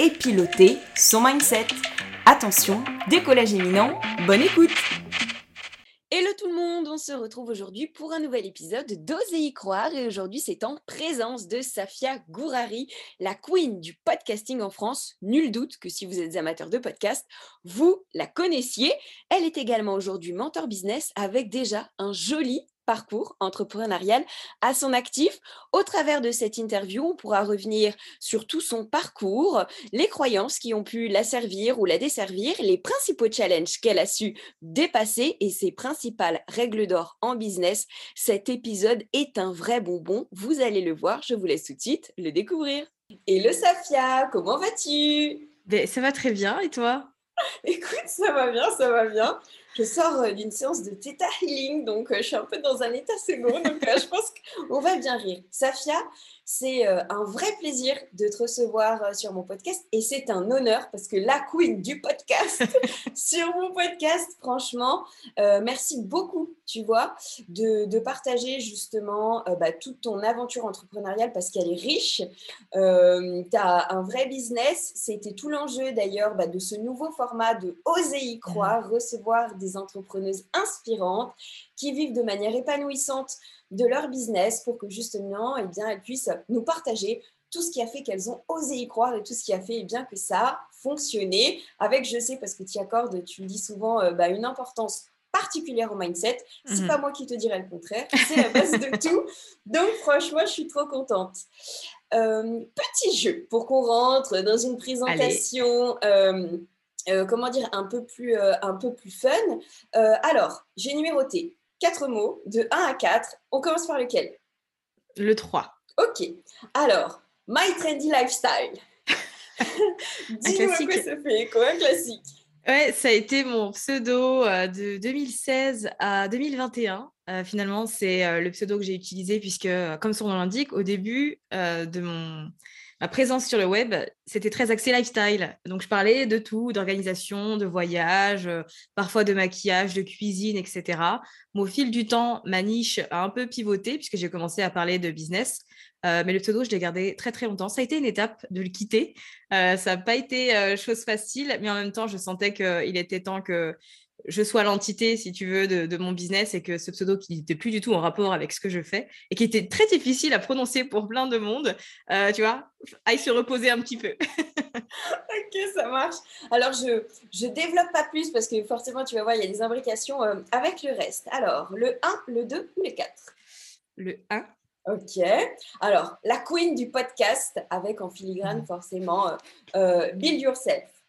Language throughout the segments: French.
et piloter son mindset. Attention, décollage éminent, bonne écoute Hello tout le monde, on se retrouve aujourd'hui pour un nouvel épisode d'Oser y croire et aujourd'hui c'est en présence de Safia Gourari, la queen du podcasting en France. Nul doute que si vous êtes amateur de podcast, vous la connaissiez. Elle est également aujourd'hui mentor business avec déjà un joli parcours entrepreneurial à son actif. Au travers de cette interview, on pourra revenir sur tout son parcours, les croyances qui ont pu la servir ou la desservir, les principaux challenges qu'elle a su dépasser et ses principales règles d'or en business. Cet épisode est un vrai bonbon. Vous allez le voir. Je vous laisse tout de suite le découvrir. Et le Safia, comment vas-tu? Ben, Ça va très bien. Et toi? Écoute, ça va bien, ça va bien je sors euh, d'une séance de Theta Healing, donc euh, je suis un peu dans un état second, donc euh, je pense qu'on va bien rire. Safia, c'est un vrai plaisir de te recevoir sur mon podcast et c'est un honneur parce que la queen du podcast sur mon podcast, franchement, merci beaucoup, tu vois, de, partager justement bah, toute ton aventure entrepreneuriale parce qu'elle est riche. tu as un vrai business. C'était tout l'enjeu d'ailleurs bah, de ce nouveau format de Oser y croire, mmh. recevoir des entrepreneuses inspirantes qui vivent de manière épanouissante de leur business pour que justement, eh bien, elles puissent nous partager tout ce qui a fait qu'elles ont osé y croire et tout ce qui a fait eh bien, que ça a fonctionné. Avec, je sais, parce que tu y accordes, tu dis souvent, euh, bah, une importance particulière au mindset. C'est mhm. pas moi qui te dirais le contraire, c'est la base de tout. Donc franchement, je suis trop contente. Euh, petit jeu pour qu'on rentre dans une présentation euh, euh, comment dire, un peu plus, euh, un peu plus fun. Euh, alors, j'ai numéroté quatre mots de 1 à 4. On commence par lequel? Le 3. Ok. Alors, My Trendy Lifestyle. Dis-moi quoi ça fait, quoi, un classique? Ouais, ça a été mon pseudo de 2016 à 2021. finalement, c'est le pseudo que j'ai utilisé puisque, comme son nom l'indique, au début de mon ma présence sur le web, c'était très axé lifestyle. Donc, je parlais de tout, d'organisation, de voyage, euh, parfois de maquillage, de cuisine, etc. Mais au fil du temps, ma niche a un peu pivoté puisque j'ai commencé à parler de business. Euh, mais le pseudo, je l'ai gardé très, très longtemps. Ça a été une étape de le quitter. Euh, ça n'a pas été chose facile, mais en même temps, je sentais qu'il était temps que je sois l'entité, si tu veux, de, mon business et que ce pseudo qui n'était plus du tout en rapport avec ce que je fais et qui était très difficile à prononcer pour plein de monde, euh, tu vois, aille se reposer un petit peu. ok, ça marche. Alors, je je développe pas plus parce que forcément, tu vas voir, il y a des imbrications euh, avec le reste. Alors, le 1, le 2 ou le 4 Le 1. Ok. Alors, la queen du podcast avec en filigrane mmh. forcément euh, Build Yourself.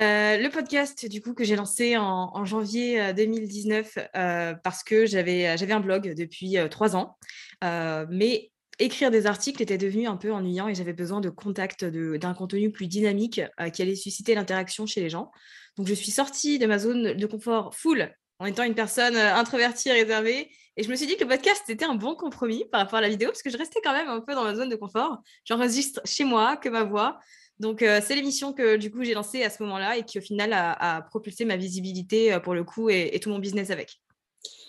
Euh, le podcast, du coup, que j'ai lancé en, janvier 2019 euh, euh, parce que j'avais, j'avais un blog depuis trois ans. mais écrire des articles était devenu un peu ennuyant et j'avais besoin de contact, d'un contenu plus dynamique qui allait susciter l'interaction chez les gens. Donc, je suis sortie de ma zone de confort full en étant une personne introvertie, réservée. Et je me suis dit que le podcast, était un bon compromis par rapport à la vidéo parce que je restais quand même un peu dans ma zone de confort. J'enregistre chez moi que ma voix. Donc, euh, c'est l'émission que du coup j'ai lancée à ce moment-là et qui au final a, propulsé ma visibilité euh, pour le coup et, tout mon business avec.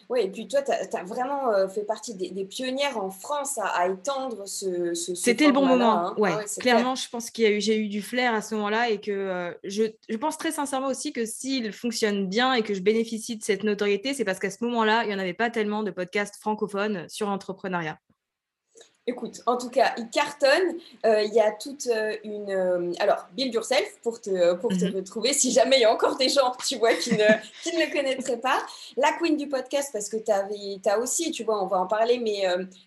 Oui, et puis toi, tu as, vraiment euh, fait partie des, pionnières en France à, étendre ce, ce, C'était le bon moment. Hein. Ouais, ah clairement, je pense qu'il j'ai eu du flair à ce moment-là et que je, je, pense très sincèrement aussi que s'il fonctionne bien et que je bénéficie de cette notoriété, c'est parce qu'à ce moment-là, il n'y en avait pas tellement de podcasts francophones sur l'entrepreneuriat. Écoute, en tout cas, il cartonne. Euh, il y a toute euh, une. Euh, alors, build yourself pour te, pour te mhm. retrouver si jamais il y a encore des gens, tu vois, qui ne, qui ne le connaîtraient pas. La queen du podcast, parce que tu as aussi, tu vois, on va en parler, mais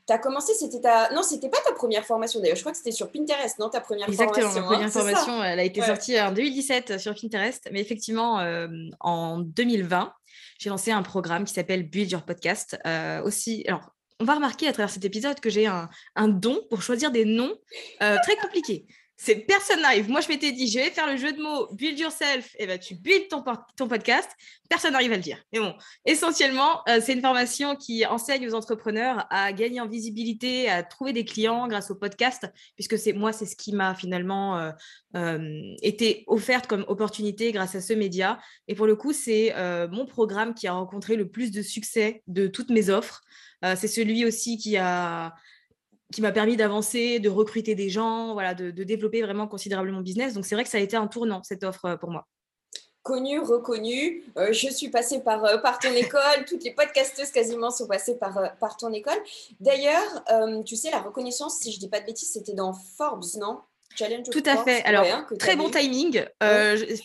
tu as commencé, c'était ta. Non, c'était pas ta première formation d'ailleurs. Je crois que c'était sur Pinterest, non Ta première formation. Exactement, ma première hein, formation, elle a été sortie en 2017 sur Pinterest, mais effectivement, en 2020, j'ai lancé un programme qui s'appelle Build Your Podcast. aussi, alors, on va remarquer à travers cet épisode que j'ai un, don pour choisir des noms euh, très compliqués. c'est personne n'arrive. Moi, je m'étais dit, je vais faire le jeu de mots build yourself. Et ben, tu build ton, podcast. Personne n'arrive à le dire. Mais bon, essentiellement, euh, c'est une formation qui enseigne aux entrepreneurs à gagner en visibilité, à trouver des clients grâce au podcast, puisque c'est moi, c'est ce qui m'a finalement euh, été offerte comme opportunité grâce à ce média. Et pour le coup, c'est mon programme qui a rencontré le plus de succès de toutes mes offres. C'est celui aussi qui a qui m'a permis d'avancer, de recruter des gens, voilà, de, développer vraiment considérablement mon business. Donc c'est vrai que ça a été un tournant, cette offre euh, pour moi. Connu, reconnu, euh, je suis passée par, euh, par ton école, toutes les podcasteuses quasiment sont passées par, par ton école. D'ailleurs, tu sais, la reconnaissance, si je ne dis pas de bêtises, c'était dans Forbes, non? Challenge Tout à fait. Alors, hein, très bon timing.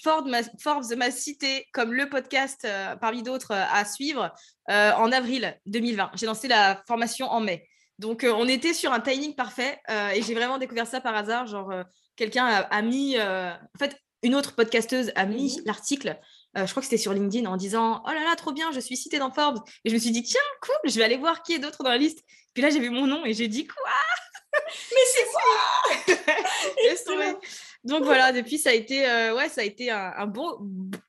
Forbes m'a cité comme le podcast parmi d'autres à suivre en avril 2020. J'ai lancé la formation en mai. Donc, euh, on était sur un timing parfait euh, et j'ai vraiment découvert ça par hasard. Genre, euh, quelqu'un a, mis. en fait, une autre podcasteuse a mis mhm. l'article. je crois que c'était sur LinkedIn en disant Oh là là, trop bien, je suis citée dans Forbes. Et je me suis dit Tiens, cool, je vais aller voir qui est d'autre dans la liste. Puis là, j'ai vu mon nom et j'ai dit Quoi? Mais c'est moi Donc voilà, depuis, ça a été, euh, ouais, ça a été un, bon,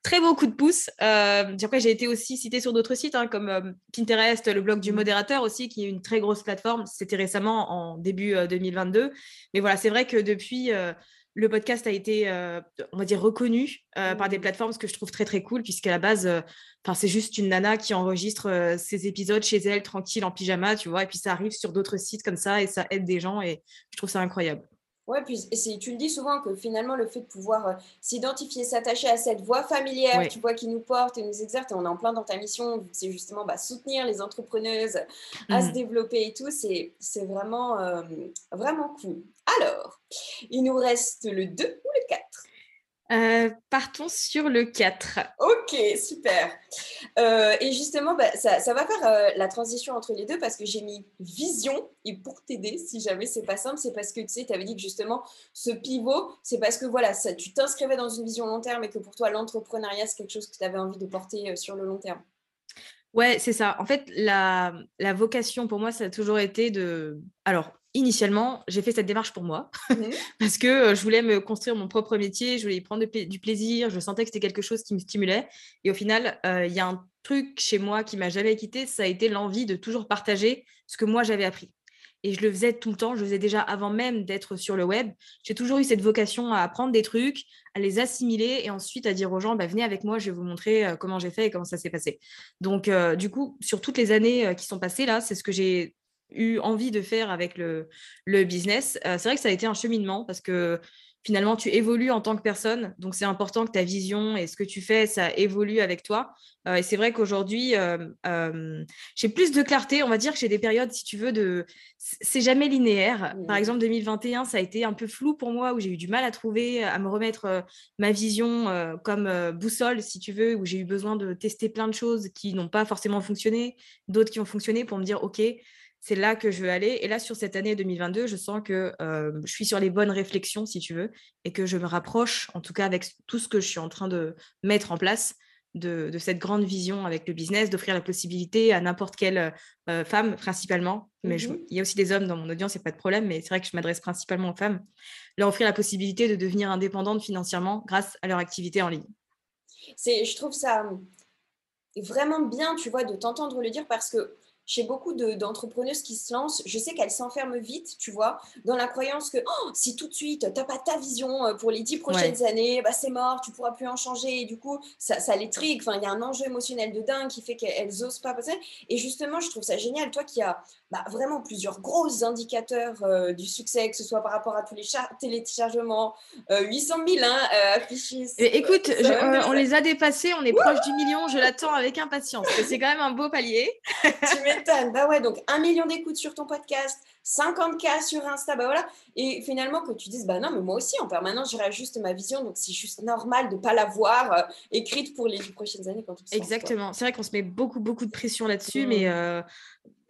très beau coup de pouce. Euh, après, j'ai été aussi citée sur d'autres sites, hein, comme euh, Pinterest, le blog du mmh. modérateur aussi, qui est une très grosse plateforme. C'était récemment, en début 2022. Mais voilà, c'est vrai que depuis, le podcast a été, on va dire, reconnu par des mmh. plateformes, ce que je trouve très, très cool, puisqu'à la base, c'est juste une nana qui enregistre ses épisodes chez elle, tranquille, en pyjama, tu vois, et puis ça arrive sur d'autres sites comme ça, et ça aide des gens, et je trouve ça incroyable. Ouais, puis tu le dis souvent que finalement, le fait de pouvoir euh, s'identifier, s'attacher à cette voix familière, tu vois, qui nous porte et nous exerce, et on est en plein dans ta mission, c'est justement bah, soutenir les entrepreneuses à se mmh. développer et tout, c'est vraiment, euh, vraiment cool. Alors, il nous reste le 2 ou le 4 euh, partons sur le 4. Ok, super. Euh, et justement, bah, ça, va faire euh, la transition entre les deux parce que j'ai mis vision. Et pour t'aider, si jamais c'est pas simple, c'est parce que tu sais, tu avais dit que justement, ce pivot, c'est parce que voilà, ça, tu t'inscrivais dans une vision long terme et que pour toi, l'entrepreneuriat, c'est quelque chose que tu avais envie de porter sur le long terme. Ouais, c'est ça. En fait, la, la vocation pour moi, ça a toujours été de. Alors, initialement, j'ai fait cette démarche pour moi mmh parce que euh, je voulais me construire mon propre métier, je voulais y prendre du plaisir, je sentais que c'était quelque chose qui me stimulait. Et au final, euh, il y a un truc chez moi qui m'a jamais quitté, ça a été l'envie de toujours partager ce que moi j'avais appris. Et je le faisais tout le temps, je le faisais déjà avant même d'être sur le web. J'ai toujours eu cette vocation à apprendre des trucs, à les assimiler et ensuite à dire aux gens, bah, venez avec moi, je vais vous montrer euh, comment j'ai fait et comment ça s'est passé. Donc, du coup, sur toutes les années qui sont passées là, c'est ce que j'ai eu envie de faire avec le, le business. Euh, c'est vrai que ça a été un cheminement parce que finalement, tu évolues en tant que personne. Donc, c'est important que ta vision et ce que tu fais, ça évolue avec toi. Euh, et c'est vrai qu'aujourd'hui, euh, j'ai plus de clarté. On va dire que j'ai des périodes, si tu veux, de. C'est jamais linéaire. Par exemple, 2021, ça a été un peu flou pour moi, où j'ai eu du mal à trouver, à me remettre ma vision comme boussole, si tu veux, où j'ai eu besoin de tester plein de choses qui n'ont pas forcément fonctionné, d'autres qui ont fonctionné pour me dire, OK, c'est là que je veux aller. Et là, sur cette année 2022, je sens que je suis sur les bonnes réflexions, si tu veux, et que je me rapproche, en tout cas avec tout ce que je suis en train de mettre en place, de, cette grande vision avec le business, d'offrir la possibilité à n'importe quelle femme, principalement, mais mmh il y a aussi des hommes dans mon audience, c'est pas de problème, mais c'est vrai que je m'adresse principalement aux femmes, leur offrir la possibilité de devenir indépendante financièrement grâce à leur activité en ligne. C'est, je trouve ça vraiment bien, tu vois, de t'entendre le dire parce que chez beaucoup d'entrepreneuses qui se lancent, je sais qu'elles s'enferment vite, tu vois, dans la croyance que oh, si tout de suite, tu n'as pas ta vision euh, pour les dix prochaines années, bah, c'est mort, tu pourras plus en changer. Et du coup, ça, ça les trigue. Enfin, il y a un enjeu émotionnel de dingue qui fait qu'elles n'osent pas passer. Et justement, je trouve ça génial, toi qui as bah, vraiment plusieurs gros indicateurs euh, du succès, que ce soit par rapport à tous les téléchargements, 800 000 hein, euh, affichés. écoute, on les a dépassés, on est proche du million, je l'attends avec impatience. C'est quand même un beau palier. tu bah ouais, donc un million d'écoutes sur ton podcast, 50K sur Insta, bah voilà. Et finalement, que tu dises, bah non, mais moi aussi, en permanence, je réajuste ma vision. Donc, c'est juste normal de ne pas l'avoir euh, écrite pour les prochaines années. Quand Exactement. C'est vrai qu'on se met beaucoup, beaucoup de pression là-dessus, mais mmh. euh,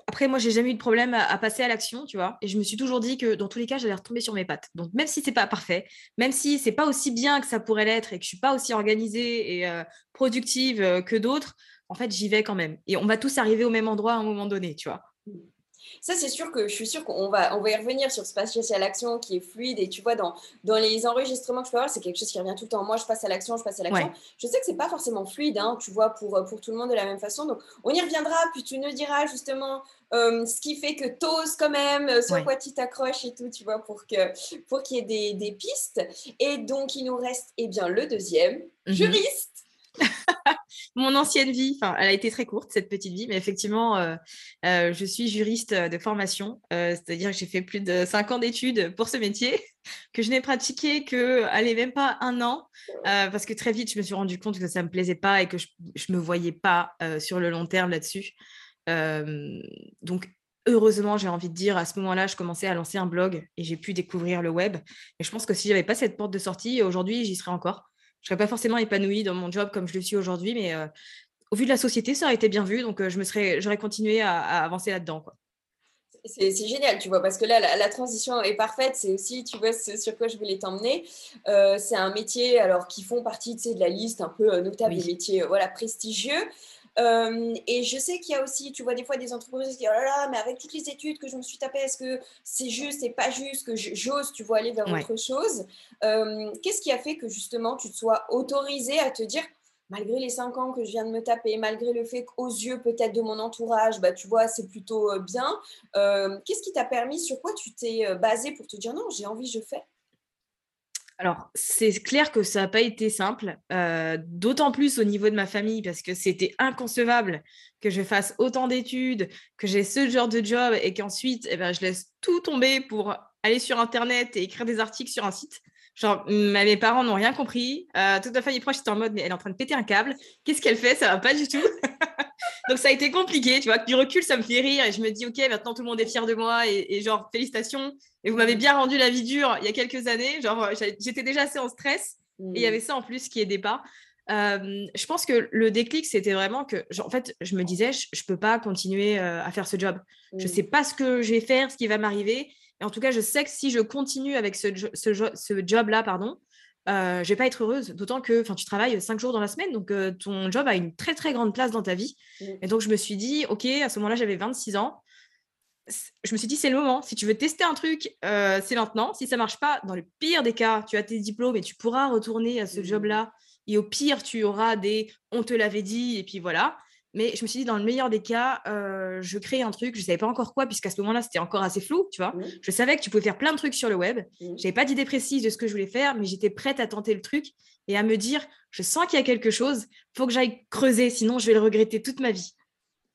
après, moi, j'ai jamais eu de problème à, passer à l'action, tu vois. Et je me suis toujours dit que dans tous les cas, j'allais retomber sur mes pattes. Donc, même si c'est pas parfait, même si c'est pas aussi bien que ça pourrait l'être et que je suis pas aussi organisée et euh, productive que d'autres, en fait, j'y vais quand même. Et on va tous arriver au même endroit à un moment donné, tu vois. Ça, c'est sûr que je suis sûre qu'on va, on va y revenir sur ce passage à l'action qui est fluide. Et tu vois, dans, dans les enregistrements que je peux avoir, c'est quelque chose qui revient tout le temps. Moi, je passe à l'action, je passe à l'action. Je sais que c'est pas forcément fluide, hein, tu vois, pour, pour tout le monde de la même façon. Donc, on y reviendra. Puis tu nous diras justement euh, ce qui fait que t'oses quand même, euh, sur quoi tu t'accroches et tout, tu vois, pour que pour qu'il y ait des, des, pistes. Et donc, il nous reste, eh bien, le deuxième, mhm. juriste. Mon ancienne vie, enfin, elle a été très courte, cette petite vie, mais effectivement, euh, euh, je suis juriste de formation, euh, c'est-à-dire que j'ai fait plus de cinq ans d'études pour ce métier, que je n'ai pratiqué que, allez, même pas un an, parce que très vite, je me suis rendu compte que ça ne me plaisait pas et que je ne me voyais pas sur le long terme là-dessus. donc, heureusement, j'ai envie de dire, à ce moment-là, je commençais à lancer un blog et j'ai pu découvrir le web. Et je pense que si j'avais pas cette porte de sortie, aujourd'hui, j'y serais encore je serais pas forcément épanouie dans mon job comme je le suis aujourd'hui, mais euh, au vu de la société, ça aurait été bien vu, donc euh, je me serais, j'aurais continué à, avancer là-dedans. C'est génial, tu vois, parce que là, la, transition est parfaite. C'est aussi, tu vois, ce sur quoi je voulais t'emmener. Euh, c'est un métier, alors, qui font partie, tu sais, de la liste un peu notable des métiers, voilà, prestigieux. Euh, et je sais qu'il y a aussi, tu vois, des fois des entreprises qui disent, oh là là, mais avec toutes les études que je me suis tapées, est-ce que c'est juste, c'est pas juste, que j'ose, tu vois, aller vers autre chose? Euh, Qu'est-ce qui a fait que justement tu te sois autorisé à te dire, malgré les cinq ans que je viens de me taper, malgré le fait qu'aux yeux peut-être de mon entourage, bah, tu vois, c'est plutôt euh, bien, qu'est-ce qui t'a permis, sur quoi tu t'es basé pour te dire, non, j'ai envie, je fais? Alors, c'est clair que ça n'a pas été simple, euh, d'autant plus au niveau de ma famille, parce que c'était inconcevable que je fasse autant d'études, que j'ai ce genre de job et qu'ensuite, eh ben, je laisse tout tomber pour aller sur Internet et écrire des articles sur un site. Genre, mes parents n'ont rien compris. Euh, toute ma famille proche était en mode, mais elle est en train de péter un câble. Qu'est-ce qu'elle fait? Ça va pas du tout. Donc, ça a été compliqué. Tu vois, du recul, ça me fait rire et je me dis, OK, maintenant tout le monde est fier de moi et genre, félicitations. Et vous m'avez bien rendu la vie dure il y a quelques années. Genre, j'étais déjà assez en stress et il y mmh. avait ça en plus qui aidait pas. Euh, je pense que le déclic, c'était vraiment que, en fait, je me disais, je ne peux pas continuer euh, à faire ce job. Je ne mmh. sais pas ce que je vais faire, ce qui va m'arriver. Et en tout cas, je sais que si je continue avec ce, ce, job-là, pardon, euh, je vais pas être heureuse. D'autant que tu travailles cinq jours dans la semaine, donc euh, ton job a une très très grande place dans ta vie. Mmh. Et donc, je me suis dit, OK, à ce moment-là, j'avais 26 ans je me suis dit, c'est le moment. Si tu veux tester un truc, euh, c'est maintenant. Si ça marche pas, dans le pire des cas, tu as tes diplômes et tu pourras retourner à ce mmh. job-là. Et au pire, tu auras des on te l'avait dit, et puis voilà. Mais je me suis dit, dans le meilleur des cas, euh, je crée un truc. Je ne savais pas encore quoi, puisqu'à ce moment-là, c'était encore assez flou, tu vois. Mmh. Je savais que tu pouvais faire plein de trucs sur le web. Mmh. Je n'avais pas d'idée précise de ce que je voulais faire, mais j'étais prête à tenter le truc et à me dire, je sens qu'il y a quelque chose, il faut que j'aille creuser, sinon je vais le regretter toute ma vie.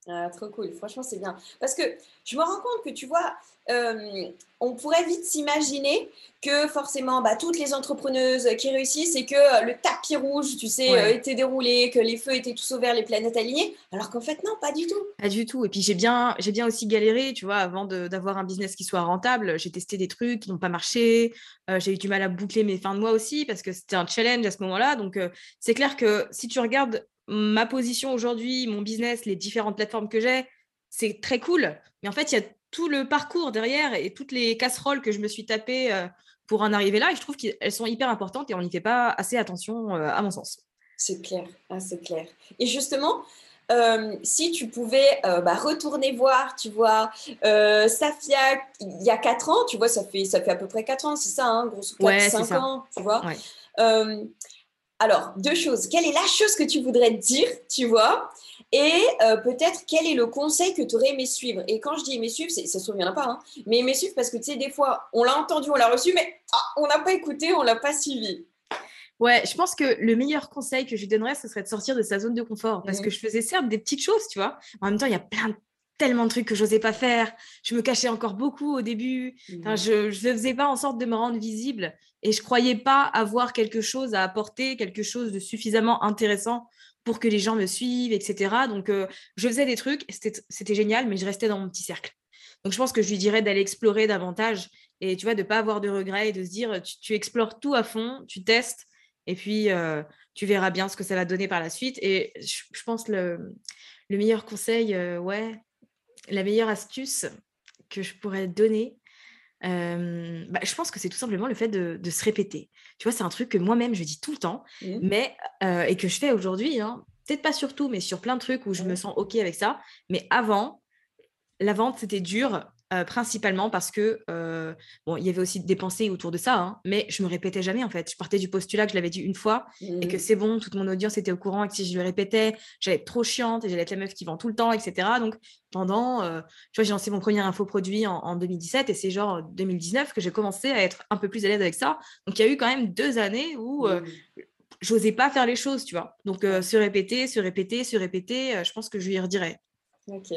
Ah, trop cool, franchement c'est bien. Parce que je me rends compte que tu vois, euh, on pourrait vite s'imaginer que forcément bah, toutes les entrepreneuses qui réussissent et que euh, le tapis rouge, tu sais, euh, était déroulé, que les feux étaient tous ouverts, les planètes alignées, alors qu'en fait non, pas du tout. Pas du tout. Et puis j'ai bien, j'ai bien aussi galéré, tu vois, avant d'avoir un business qui soit rentable. J'ai testé des trucs qui n'ont pas marché. j'ai eu du mal à boucler mes fins de mois aussi parce que c'était un challenge à ce moment-là. Donc c'est clair que si tu regardes ma position aujourd'hui, mon business, les différentes plateformes que j'ai, c'est très cool. Mais en fait, il y a tout le parcours derrière et toutes les casseroles que je me suis tapées euh, pour en arriver là. Et je trouve qu'elles sont hyper importantes et on n'y fait pas assez attention, euh, à mon sens. C'est clair, ah, c'est clair. Et justement, euh, si tu pouvais bah, retourner voir, tu vois, Safia, il y a 4 ans, tu vois, ça fait, ça fait à peu près 4 ans, c'est ça, hein, grosso 4-5 ans, tu vois. Alors, deux choses. Quelle est la chose que tu voudrais dire, tu vois Et euh, peut-être quel est le conseil que tu aurais aimé suivre? Et quand je dis aimer suivre, ça se trouve, il n'y en a pas, hein, mais aimer suivre parce que tu sais, des fois, on l'a entendu, on l'a reçu, mais ah, on n'a pas écouté, on l'a pas suivi. Ouais, je pense que le meilleur conseil que je lui donnerais, ce serait de sortir de sa zone de confort. Parce mmh. que je faisais certes des petites choses, tu vois. En même temps, il y a plein de tellement de trucs que je n'osais pas faire. Je me cachais encore beaucoup au début. Mmh. je ne faisais pas en sorte de me rendre visible et je croyais pas avoir quelque chose à apporter, quelque chose de suffisamment intéressant pour que les gens me suivent, etc. Donc, euh, je faisais des trucs, c'était génial, mais je restais dans mon petit cercle. Donc, je pense que je lui dirais d'aller explorer davantage et tu vois, de ne pas avoir de regrets et de se dire, tu, explores tout à fond, tu testes et puis euh, tu verras bien ce que ça va donner par la suite. Et je, pense le, le meilleur conseil, euh, la meilleure astuce que je pourrais donner, bah, je pense que c'est tout simplement le fait de, se répéter. Tu vois, c'est un truc que moi-même, je dis tout le temps, mmh. mais, et que je fais aujourd'hui. Hein. Peut-être pas sur tout, mais sur plein de trucs où je me sens OK avec ça. Mais avant, la vente, c'était dur. Euh, principalement parce que, euh, bon, il y avait aussi des pensées autour de ça, hein, mais je me répétais jamais en fait. Je partais du postulat que je l'avais dit une fois et que mmh. c'est bon, toute mon audience était au courant et que si je le répétais, j'allais être trop chiante et j'allais être la meuf qui vend tout le temps, etc. Donc pendant, euh, tu vois, j'ai lancé mon premier infoproduit en, en 2017 et c'est genre 2019 que j'ai commencé à être un peu plus à l'aise avec ça. Donc il y a eu quand même deux années où mmh. j'osais pas faire les choses, tu vois. Donc se répéter, se répéter, se répéter, je pense que je lui redirais. Ok.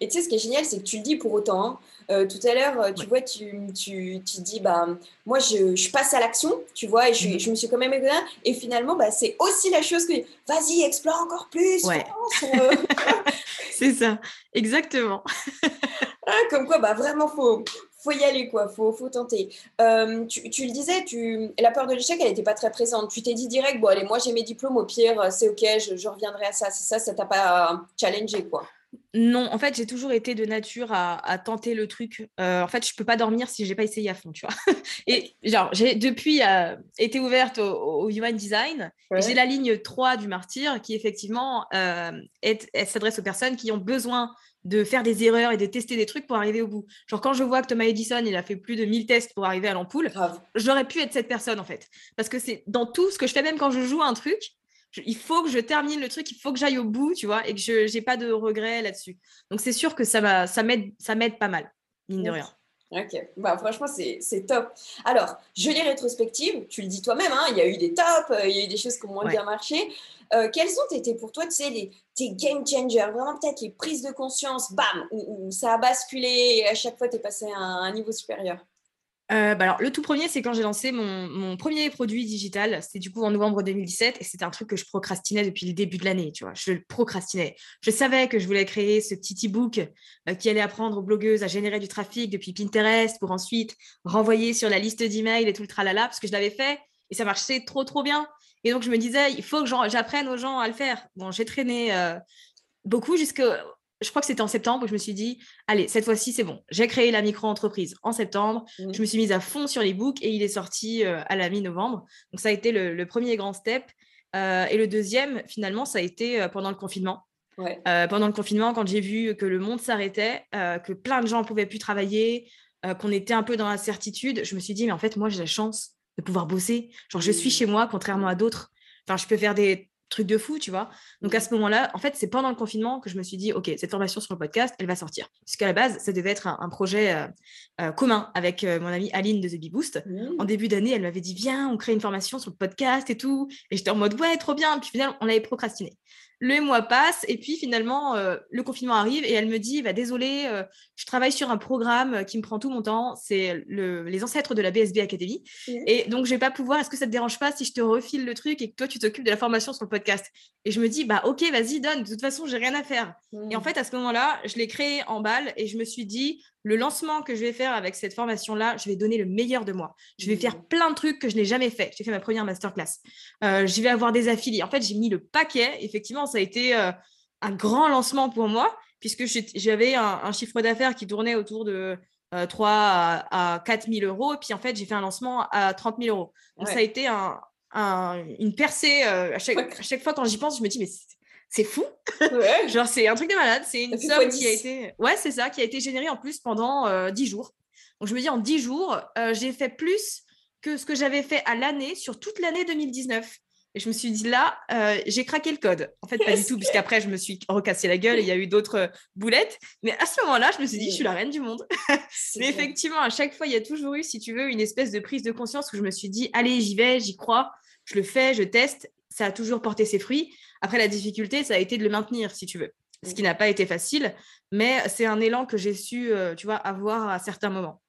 Et tu sais, ce qui est génial, c'est que tu le dis pour autant. Hein. Euh, tout à l'heure, euh, tu vois, tu, tu, tu, dis, bah, moi, je, je passe à l'action, tu vois, et je, mhm. je, me suis quand même écouté. Et finalement, bah, c'est aussi la chose que, vas-y, explore encore plus. Ouais. Euh. c'est ça, exactement. Ah, comme quoi, bah, vraiment, faut, faut y aller, quoi. Faut, faut tenter. tu, tu, le disais, tu, la peur de l'échec, elle n'était pas très présente. Tu t'es dit direct, bon, allez, moi, j'ai mes diplômes, au pire, c'est OK, je, je, reviendrai à ça. C'est ça, ça t'a pas challengé, quoi. Non, en fait, j'ai toujours été de nature à, tenter le truc. Euh, en fait, je peux pas dormir si j'ai pas essayé à fond, tu vois. Et genre, j'ai depuis euh, été ouverte au, Human Design. J'ai la ligne 3 du martyr qui, effectivement, euh, s'adresse aux personnes qui ont besoin de faire des erreurs et de tester des trucs pour arriver au bout. Genre, quand je vois que Thomas Edison, il a fait plus de 1000 tests pour arriver à l'ampoule, j'aurais pu être cette personne, en fait. Parce que c'est dans tout ce que je fais, même quand je joue un truc, il faut que je termine le truc, il faut que j'aille au bout, tu vois, et que je n'ai pas de regrets là-dessus. Donc, c'est sûr que ça, ça m'aide pas mal, mine de rien. Ok, bah, franchement, c'est top. Alors, je lis rétrospective, tu le dis toi-même, hein, il y a eu des tops, euh, il y a eu des choses qui ont moins bien marché. Euh, quels ont été pour toi, tu sais, les, tes game changers, vraiment peut-être les prises de conscience, bam, où, ça a basculé et à chaque fois, tu es passé à un niveau supérieur? Euh, bah alors, le tout premier, c'est quand j'ai lancé mon, premier produit digital. C'était du coup en novembre 2017 et c'était un truc que je procrastinais depuis le début de l'année. Tu vois, je le procrastinais. Je savais que je voulais créer ce petit e-book euh, qui allait apprendre aux blogueuses à générer du trafic depuis Pinterest pour ensuite renvoyer sur la liste d'emails et tout le tralala parce que je l'avais fait et ça marchait trop trop bien. Et donc je me disais, il faut que j'apprenne aux gens à le faire. Bon, j'ai traîné euh, beaucoup jusqu'à je crois que c'était en septembre où je me suis dit, allez, cette fois-ci, c'est bon. J'ai créé la micro-entreprise en septembre. Mmh. Je me suis mise à fond sur les books et il est sorti euh, à la mi-novembre. Donc, ça a été le, premier grand step. Euh, et le deuxième, finalement, ça a été euh, pendant le confinement. pendant le confinement, quand j'ai vu que le monde s'arrêtait, que plein de gens ne pouvaient plus travailler, qu'on était un peu dans l'incertitude, je me suis dit, mais en fait, moi, j'ai la chance de pouvoir bosser. Genre, je suis chez moi, contrairement à d'autres. Enfin, je peux faire des truc de fou, tu vois. Donc à ce moment-là, en fait, c'est pendant le confinement que je me suis dit, OK, cette formation sur le podcast, elle va sortir. Puisqu'à la base, ça devait être un, projet euh, euh, commun avec euh, mon amie Aline de The Bee Boost. Mmh. En début d'année, elle m'avait dit, viens, on crée une formation sur le podcast et tout. Et j'étais en mode, ouais, trop bien. Puis finalement, on avait procrastiné le mois passe et puis finalement euh, le confinement arrive et elle me dit bah, désolé euh, je travaille sur un programme qui me prend tout mon temps c'est le, les ancêtres de la BSB Academy. Et donc je vais pas pouvoir est-ce que ça te dérange pas si je te refile le truc et que toi tu t'occupes de la formation sur le podcast? Et je me dis bah ok vas-y donne de toute façon j'ai rien à faire. Et en mmh. fait à ce moment-là je l'ai créé en balle et je me suis dit le lancement que je vais faire avec cette formation-là, je vais donner le meilleur de moi. Je vais faire mmh. plein de trucs que je n'ai jamais fait. J'ai fait ma première masterclass. Euh, je vais avoir des affiliés. En fait, j'ai mis le paquet. Effectivement, ça a été euh, un grand lancement pour moi, puisque j'avais un, chiffre d'affaires qui tournait autour de 3 euh, à, 4 000 euros. Et puis, en fait, j'ai fait un lancement à 30 000 euros. Donc, ça a été une percée. à, chaque, à, chaque, fois, quand j'y pense, je me dis, mais c'est fou. Genre, c'est un truc de malade. C'est une somme qui a été. Ouais, c'est ça, qui a été générée en plus pendant euh, 10 jours. Donc, je me dis, en 10 jours, euh, j'ai fait plus que ce que j'avais fait à l'année sur toute l'année 2019. Et je me suis dit, là, euh, j'ai craqué le code. En fait, pas du tout, puisqu'après, je me suis recassé la gueule et il y a eu d'autres euh, boulettes. Mais à ce moment-là, je me suis dit, je suis la reine du monde. Mais effectivement, à chaque fois, il y a toujours eu, si tu veux, une espèce de prise de conscience où je me suis dit, allez, j'y vais, j'y crois, je le fais, je teste. Ça a toujours porté ses fruits. Après, la difficulté, ça a été de le maintenir, si tu veux. Ce qui n'a pas été facile, mais c'est un élan que j'ai su, euh, tu vois, avoir à certains moments.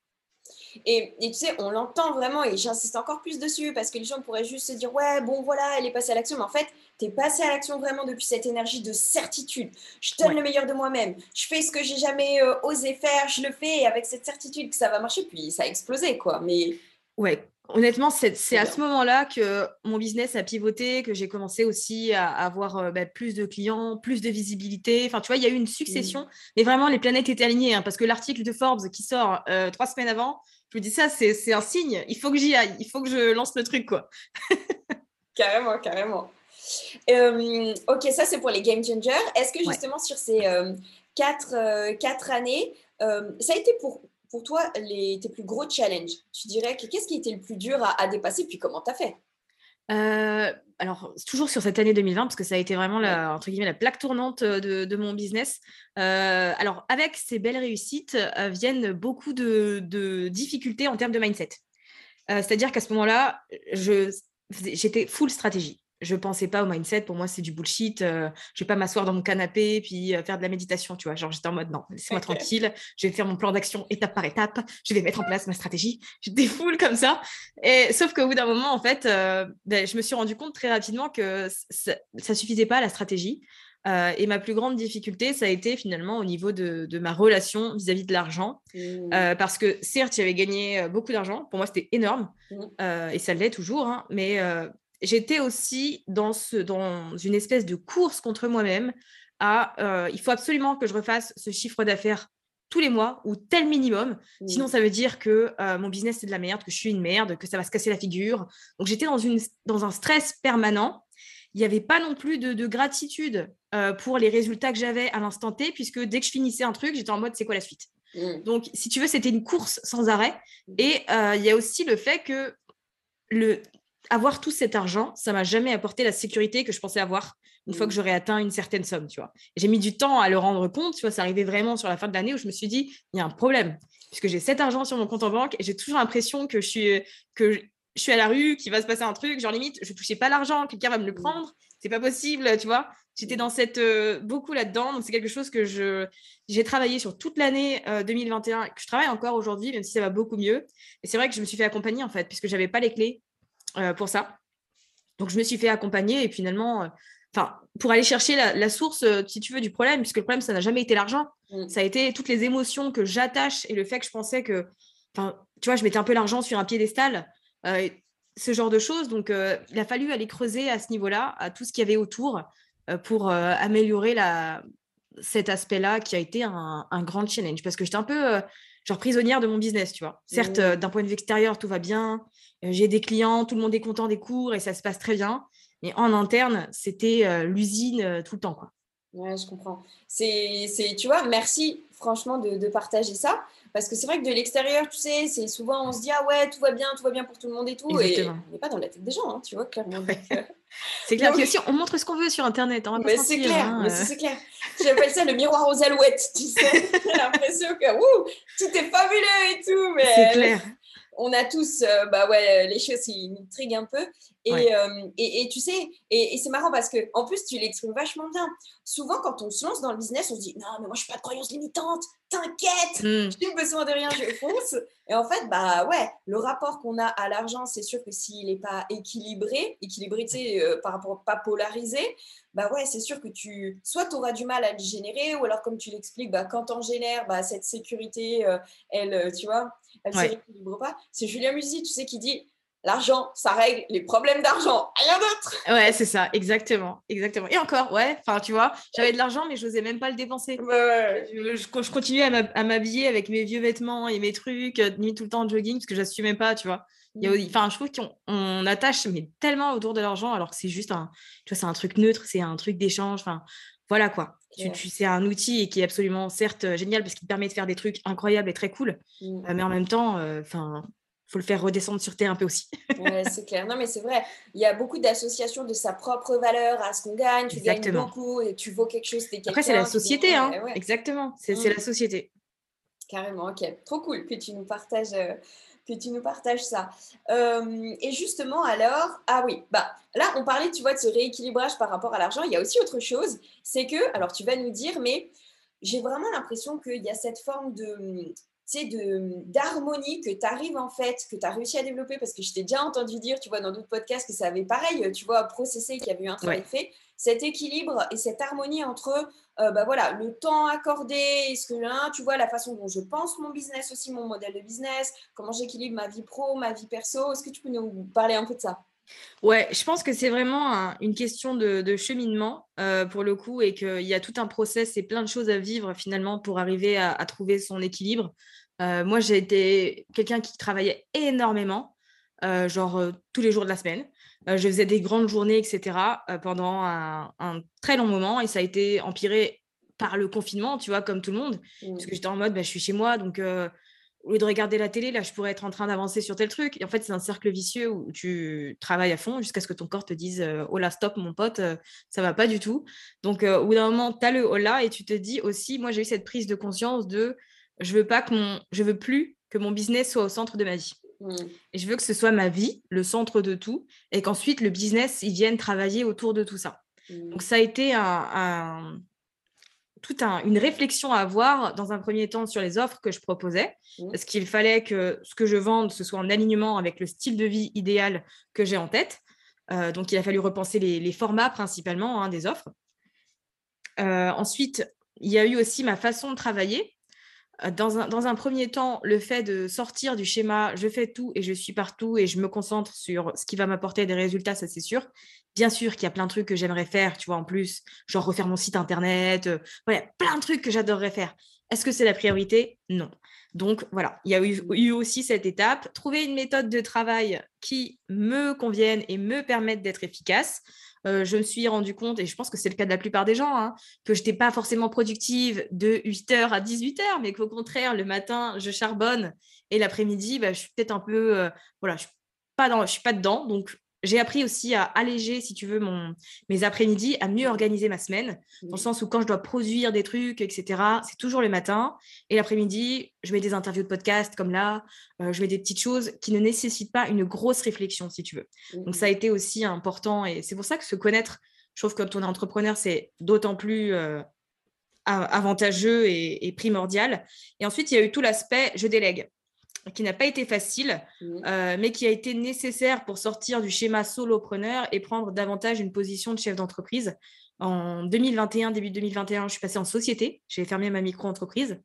Et, tu sais, on l'entend vraiment, et j'insiste encore plus dessus, parce que les gens pourraient juste se dire, ouais, bon, voilà, elle est passée à l'action, mais en fait, tu es passé à l'action vraiment depuis cette énergie de certitude. Je donne le meilleur de moi-même, je fais ce que j'ai jamais euh, osé faire, je le fais avec cette certitude que ça va marcher, puis ça a explosé, quoi. Mais Ouais, honnêtement, c'est à ce moment-là que mon business a pivoté, que j'ai commencé aussi à, avoir euh, bah, plus de clients, plus de visibilité. Enfin, tu vois, il y a eu une succession, mmh. mais vraiment, les planètes étaient alignées, hein, parce que l'article de Forbes qui sort euh, trois semaines avant, je me dis ça, c'est un signe, il faut que j'y aille, il faut que je lance le truc, quoi. carrément, carrément. ok, ça c'est pour les game changers. Est-ce que justement sur ces, quatre, quatre années. ça a été pour, pour toi les, tes plus gros challenges? Tu dirais que qu'est-ce qui était le plus dur à, à dépasser, puis comment tu as fait? Euh, alors, toujours sur cette année 2020, parce que ça a été vraiment la, entre guillemets, la plaque tournante euh, de, mon business. Euh, alors, avec ces belles réussites viennent beaucoup de, de, difficultés en termes de mindset. C'est-à-dire qu'à ce moment-là, j'étais full stratégie je pensais pas au mindset. Pour moi, c'est du bullshit. Euh, je vais pas m'asseoir dans mon canapé puis euh, faire de la méditation, tu vois. Genre, j'étais en mode non, laissez-moi tranquille. Je vais faire mon plan d'action étape par étape. Je vais mettre en place ma stratégie. Je défoule comme ça. Et sauf qu'au bout d'un moment, en fait, euh, ben, je me suis rendu compte très rapidement que ça, ça suffisait pas la stratégie. et ma plus grande difficulté, ça a été finalement au niveau de, ma relation vis-à-vis de l'argent. Mmh. parce que certes, j'avais gagné beaucoup d'argent. Pour moi, c'était énorme. Mmh. et ça l'est toujours. Hein, mais j'étais aussi dans, ce, dans une espèce de course contre moi-même à euh, il faut absolument que je refasse ce chiffre d'affaires tous les mois ou tel minimum. Sinon, ça veut dire que euh, mon business, c'est de la merde, que je suis une merde, que ça va se casser la figure. Donc, j'étais dans, une, dans un stress permanent. Il n'y avait pas non plus de, gratitude euh, pour les résultats que j'avais à l'instant T, puisque dès que je finissais un truc, j'étais en mode c'est quoi la suite? Mmh. Donc, si tu veux, c'était une course sans arrêt. Mmh. Et il y a aussi le fait que le, avoir tout cet argent, ça m'a jamais apporté la sécurité que je pensais avoir une fois que mmh. j'aurais atteint une certaine somme, tu vois. J'ai mis du temps à le rendre compte, tu vois, ça arrivait vraiment sur la fin de l'année où je me suis dit, il y a un problème, puisque j'ai cet argent sur mon compte en banque et j'ai toujours l'impression que je suis que je suis à la rue, qu'il va se passer un truc, genre limite, je touchais pas l'argent, quelqu'un va me le mmh. prendre, c'est pas possible, tu vois. J'étais dans cette euh, beaucoup là-dedans, donc c'est quelque chose que je j'ai travaillé sur toute l'année 2021, euh, que je travaille encore aujourd'hui, même si ça va beaucoup mieux. Et c'est vrai que je me suis fait accompagner en fait, puisque j'avais pas les clés euh, pour ça. Donc, je me suis fait accompagner et finalement, euh, enfin, pour aller chercher la, source, euh, si tu veux, du problème, puisque le problème, ça n'a jamais été l'argent. Mm. Ça a été toutes les émotions que j'attache et le fait que je pensais que, enfin, tu vois, je mettais un peu l'argent sur un piédestal, ce genre de choses. Donc, il a fallu aller creuser à ce niveau-là, à tout ce qu'il y avait autour, pour améliorer la, cet aspect-là qui a été un, un, grand challenge. Parce que j'étais un peu genre prisonnière de mon business, tu vois. Certes, mmh. d'un point de vue extérieur, tout va bien, j'ai des clients, tout le monde est content des cours et ça se passe très bien. Mais en interne, c'était l'usine tout le temps, quoi. Ouais, je comprends. C'est, tu vois, merci franchement de, de partager ça. Parce que c'est vrai que de l'extérieur, tu sais, c'est souvent on se dit ah ouais, tout va bien, tout va bien pour tout le monde et tout. Et on n'est pas dans la tête des gens, hein, tu vois, clairement. c'est clair. Puis aussi, on montre ce qu'on veut sur Internet. Hein, mais c'est clair, hein, mais euh. c'est clair. J'appelle ça le miroir aux alouettes, tu sais. J'ai l'impression que wouh, tout est fabuleux et tout. Mais... C'est clair on a tous, euh, bah ouais, les choses qui nous triguent un peu. Et, euh, et, tu sais, et, c'est marrant parce que en plus, tu l'exprimes vachement bien. Souvent, quand on se lance dans le business, on se dit Non, mais moi, je suis pas de croyance limitante, t'inquiète, je n'ai besoin de rien, je fonce. Et en fait, bah ouais, le rapport qu'on a à l'argent, c'est sûr que s'il n'est pas équilibré, équilibré, tu sais, euh, par rapport pas polarisé, bah ouais, c'est sûr que tu, soit tu auras du mal à le générer, ou alors, comme tu l'expliques, bah, quand on génère, bah, cette sécurité, elle, tu vois, elle ne s'équilibre pas. C'est Julien Musi, tu sais, qui dit l'argent, ça règle les problèmes d'argent, rien d'autre. Ouais, c'est ça, exactement, exactement. Et encore, ouais, enfin, tu vois, j'avais de l'argent, mais je n'osais même pas le dépenser. Ouais, je, je, continuais à m'habiller avec mes vieux vêtements et mes trucs, euh, nuit tout le temps en jogging, parce que j'assumais pas, tu vois. Mm. Enfin, je trouve qu'on attache mais tellement autour de l'argent, alors que c'est juste un, tu vois, c'est un truc neutre, c'est un truc d'échange. Enfin, voilà quoi. Tu, c'est un outil qui est absolument certes euh, génial parce qu'il permet de faire des trucs incroyables et très cool, mmh. euh, mais en même temps, euh, enfin, faut le faire redescendre sur terre un peu aussi. ouais, c'est clair. Non, mais c'est vrai. Il y a beaucoup d'associations de sa propre valeur à ce qu'on gagne. Tu gagnes beaucoup et tu vaux quelque chose. Après, c'est la société, hein. Exactement. C'est la mmh. société. Carrément. Ok. Trop cool que tu nous partages que tu nous partages ça. Euh, et justement, alors, ah oui, bah là, on parlait, tu vois, de ce rééquilibrage par rapport à l'argent. Il y a aussi autre chose, c'est que, alors tu vas nous dire, mais j'ai vraiment l'impression qu'il y a cette forme de d'harmonie que tu arrives en fait, que tu as réussi à développer, parce que je t'ai déjà entendu dire, tu vois, dans d'autres podcasts, que ça avait pareil, tu vois, processé, qu'il y avait eu un travail fait, cet équilibre et cette harmonie entre euh, bah voilà, le temps accordé, est-ce que là, tu vois, la façon dont je pense mon business aussi, mon modèle de business, comment j'équilibre ma vie pro, ma vie perso, est-ce que tu peux nous parler un peu de ça? Ouais, je pense que c'est vraiment une question de, cheminement euh, pour le coup et qu'il y a tout un process et plein de choses à vivre finalement pour arriver à, trouver son équilibre. Euh, moi, j'ai été quelqu'un qui travaillait énormément, genre tous les jours de la semaine. je faisais des grandes journées, etc. pendant un, un, très long moment et ça a été empiré par le confinement, tu vois, comme tout le monde. Parce que j'étais en mode, bah, je suis chez moi, donc au lieu de regarder la télé, là, je pourrais être en train d'avancer sur tel truc. Et en fait, c'est un cercle vicieux où tu travailles à fond jusqu'à ce que ton corps te dise Oh là, stop, mon pote, ça va pas du tout. Donc, au bout d'un moment, tu as le oh là et tu te dis aussi Moi, j'ai eu cette prise de conscience de je veux pas que mon, je veux plus que mon business soit au centre de ma vie. Mmh. Et je veux que ce soit ma vie, le centre de tout, et qu'ensuite le business, il vienne travailler autour de tout ça. Mmh. Donc ça a été un, toute une réflexion à avoir dans un premier temps sur les offres que je proposais, mmh. parce qu'il fallait que ce que je vende, ce soit en alignement avec le style de vie idéal que j'ai en tête. Euh, donc il a fallu repenser les, formats principalement hein, des offres. Euh, ensuite, il y a eu aussi ma façon de travailler. Euh, dans un, premier temps, le fait de sortir du schéma, je fais tout et je suis partout et je me concentre sur ce qui va m'apporter des résultats, ça c'est sûr. Bien sûr qu'il y a plein de trucs que j'aimerais faire, tu vois, en plus, genre refaire mon site internet, euh, plein de trucs que j'adorerais faire. Est-ce que c'est la priorité? Non. Donc voilà, il y a eu, aussi cette étape, trouver une méthode de travail qui me convienne et me permette d'être efficace. Euh, je me suis rendu compte, et je pense que c'est le cas de la plupart des gens, hein, que je n'étais pas forcément productive de 8h à 18h, mais qu'au contraire, le matin, je charbonne et l'après-midi, bah, je suis peut-être un peu, euh, voilà, je ne suis pas dedans. Donc, j'ai appris aussi à alléger, si tu veux, mon, mes après-midi, à mieux organiser ma semaine, dans le sens où quand je dois produire des trucs, etc., c'est toujours le matin. Et l'après-midi, je mets des interviews de podcast comme là, euh, je mets des petites choses qui ne nécessitent pas une grosse réflexion, si tu veux. Donc ça a été aussi important. Et c'est pour ça que se connaître, je trouve que quand on est entrepreneur, c'est d'autant plus euh, avantageux et, et primordial. Et ensuite, il y a eu tout l'aspect je délègue qui n'a pas été facile, mmh. euh, mais qui a été nécessaire pour sortir du schéma solopreneur et prendre davantage une position de chef d'entreprise. En 2021, début 2021, je suis passée en société, j'ai fermé ma micro-entreprise.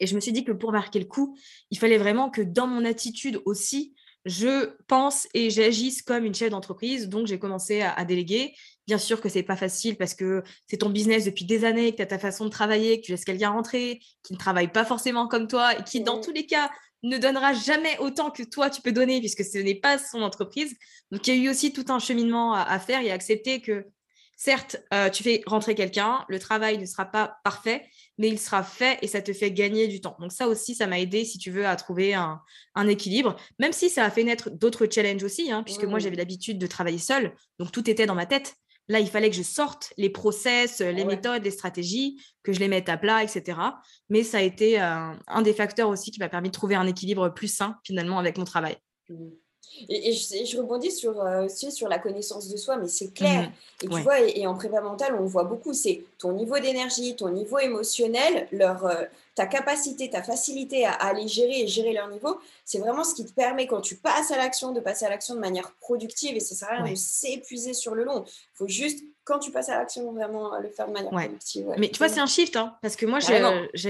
Et je me suis dit que pour marquer le coup, il fallait vraiment que dans mon attitude aussi, je pense et j'agisse comme une chef d'entreprise. Donc, j'ai commencé à, déléguer. Bien sûr que c'est pas facile parce que c'est ton business depuis des années, que tu as ta façon de travailler, que tu laisses quelqu'un rentrer, qui ne travaille pas forcément comme toi et qui, dans tous les cas, ne donnera jamais autant que toi tu peux donner puisque ce n'est pas son entreprise. Donc, il y a eu aussi tout un cheminement à, faire et à accepter que Certes, euh, tu fais rentrer quelqu'un, le travail ne sera pas parfait, mais il sera fait et ça te fait gagner du temps. Donc ça aussi, ça m'a aidé, si tu veux, à trouver un, équilibre, même si ça a fait naître d'autres challenges aussi, hein, puisque moi, j'avais l'habitude de travailler seule, donc tout était dans ma tête. Là, il fallait que je sorte les process, les méthodes, les stratégies, que je les mette à plat, etc. Mais ça a été euh, un des facteurs aussi qui m'a permis de trouver un équilibre plus sain, finalement, avec mon travail. Mmh. Et, je, rebondis sur, euh, sur la connaissance de soi, mais c'est clair. Mhm. Et tu vois, et, en prépa mental, on voit beaucoup, c'est ton niveau d'énergie, ton niveau émotionnel, leur, euh, ta capacité, ta facilité à, aller gérer et gérer leur niveau, c'est vraiment ce qui te permet, quand tu passes à l'action, de passer à l'action de manière productive. Et ça sert à rien de s'épuiser sur le long. Il faut juste, quand tu passes à l'action, vraiment le faire de manière productive. Mais tu vois, c'est un shift, hein, parce que moi,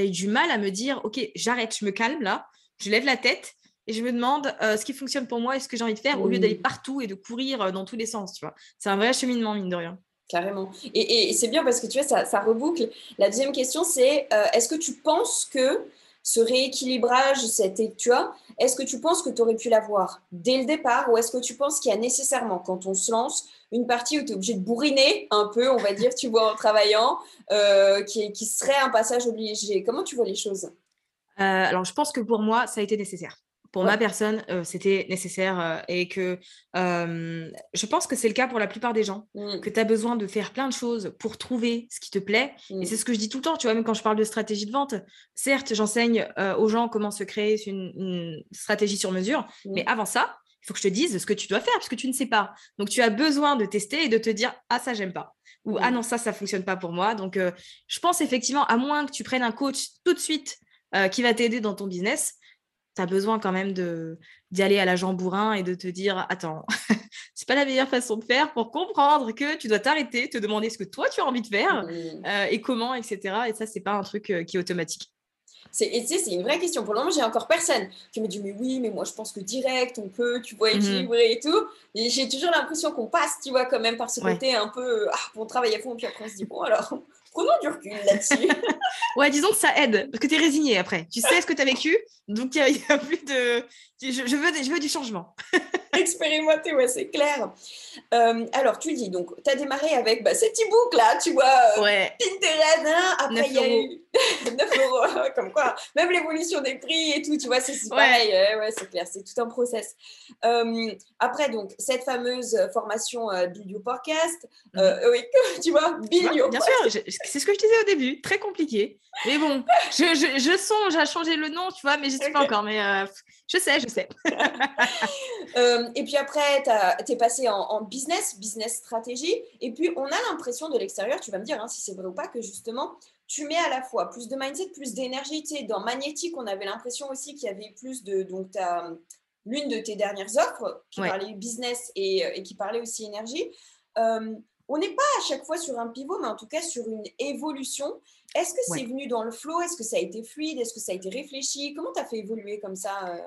eu du mal à me dire, OK, j'arrête, je me calme là, je lève la tête et je me demande euh, ce qui fonctionne pour moi et ce que j'ai envie de faire au lieu d'aller partout et de courir euh, dans tous les sens, tu vois. C'est un vrai cheminement, mine de rien. Carrément. Et, c'est bien parce que tu vois, ça, reboucle. La deuxième question, c'est euh, est-ce que tu penses que ce rééquilibrage, cette, tu vois, est-ce que tu penses que tu aurais pu l'avoir dès le départ ou est-ce que tu penses qu'il y a nécessairement, quand on se lance, une partie où tu es obligé de bourriner un peu, on va dire, tu vois, en travaillant, qui, qui, serait un passage obligé? Comment tu vois les choses? Alors, je pense que pour moi, ça a été nécessaire pour ma personne, euh, c'était nécessaire euh, et que je pense que c'est le cas pour la plupart des gens, mmh. que tu as besoin de faire plein de choses pour trouver ce qui te plaît. Et mmh. c'est ce que je dis tout le temps, tu vois, même quand je parle de stratégie de vente, certes, j'enseigne euh, aux gens comment se créer une, stratégie sur mesure, mmh. mais avant ça, il faut que je te dise ce que tu dois faire parce que tu ne sais pas. Donc, tu as besoin de tester et de te dire, ah, ça, j'aime pas. Ou, ah non, ça, ça fonctionne pas pour moi. Donc, je pense effectivement, à moins que tu prennes un coach tout de suite qui va t'aider dans ton business, tu as besoin quand même d'y aller à la bourrin et de te dire attends, c'est pas la meilleure façon de faire pour comprendre que tu dois t'arrêter, te demander ce que toi tu as envie de faire mmh. euh, et comment, etc. Et ça, c'est pas un truc euh, qui est automatique. C'est, c'est une vraie question. Pour le moment, j'ai encore personne qui me dit Mais oui, mais moi, je pense que direct, on peut, tu vois, mmh équilibrer et tout. Et j'ai toujours l'impression qu'on passe, tu vois, quand même par ce côté un peu Ah, on travaille à fond, puis après, on se dit Bon, alors, Prenons du recul là-dessus? ouais, disons que ça aide, parce que tu es résigné après. Tu sais ce que tu as vécu, donc il n'y a, plus de. Je, veux, je veux du changement. Expérimenter, ouais, c'est clair. Euh, alors, tu dis, donc, tu as démarré avec bah, ces petits boucles là, tu vois, euh, ouais. Pinterest, hein, après il y a eu 9 euros, comme quoi, même l'évolution des prix et tout, tu vois, c'est pareil, ouais, c'est clair, c'est tout un process. Euh, après, donc, cette fameuse formation euh, Your Podcast, mhm. oui, tu vois, Your Bien sûr, c'est ce que je disais au début, très compliqué. Mais bon, je, je, je songe à changer le nom, tu vois, mais je ne sais pas encore. Mais je sais, je sais. Euh, et puis après, tu es passé en, business, business stratégie. Et puis, on a l'impression de l'extérieur, tu vas me dire hein, si c'est vrai ou pas, que justement, tu mets à la fois plus de mindset, plus d'énergie. Tu sais, dans Magnétique, on avait l'impression aussi qu'il y avait plus de. Donc, tu as l'une de tes dernières offres qui parlait business et, et, qui parlait aussi énergie. Euh, on n'est pas à chaque fois sur un pivot, mais en tout cas sur une évolution. Est-ce que c'est venu dans le flow? Est-ce que ça a été fluide? Est-ce que ça a été réfléchi? Comment tu as fait évoluer comme ça euh,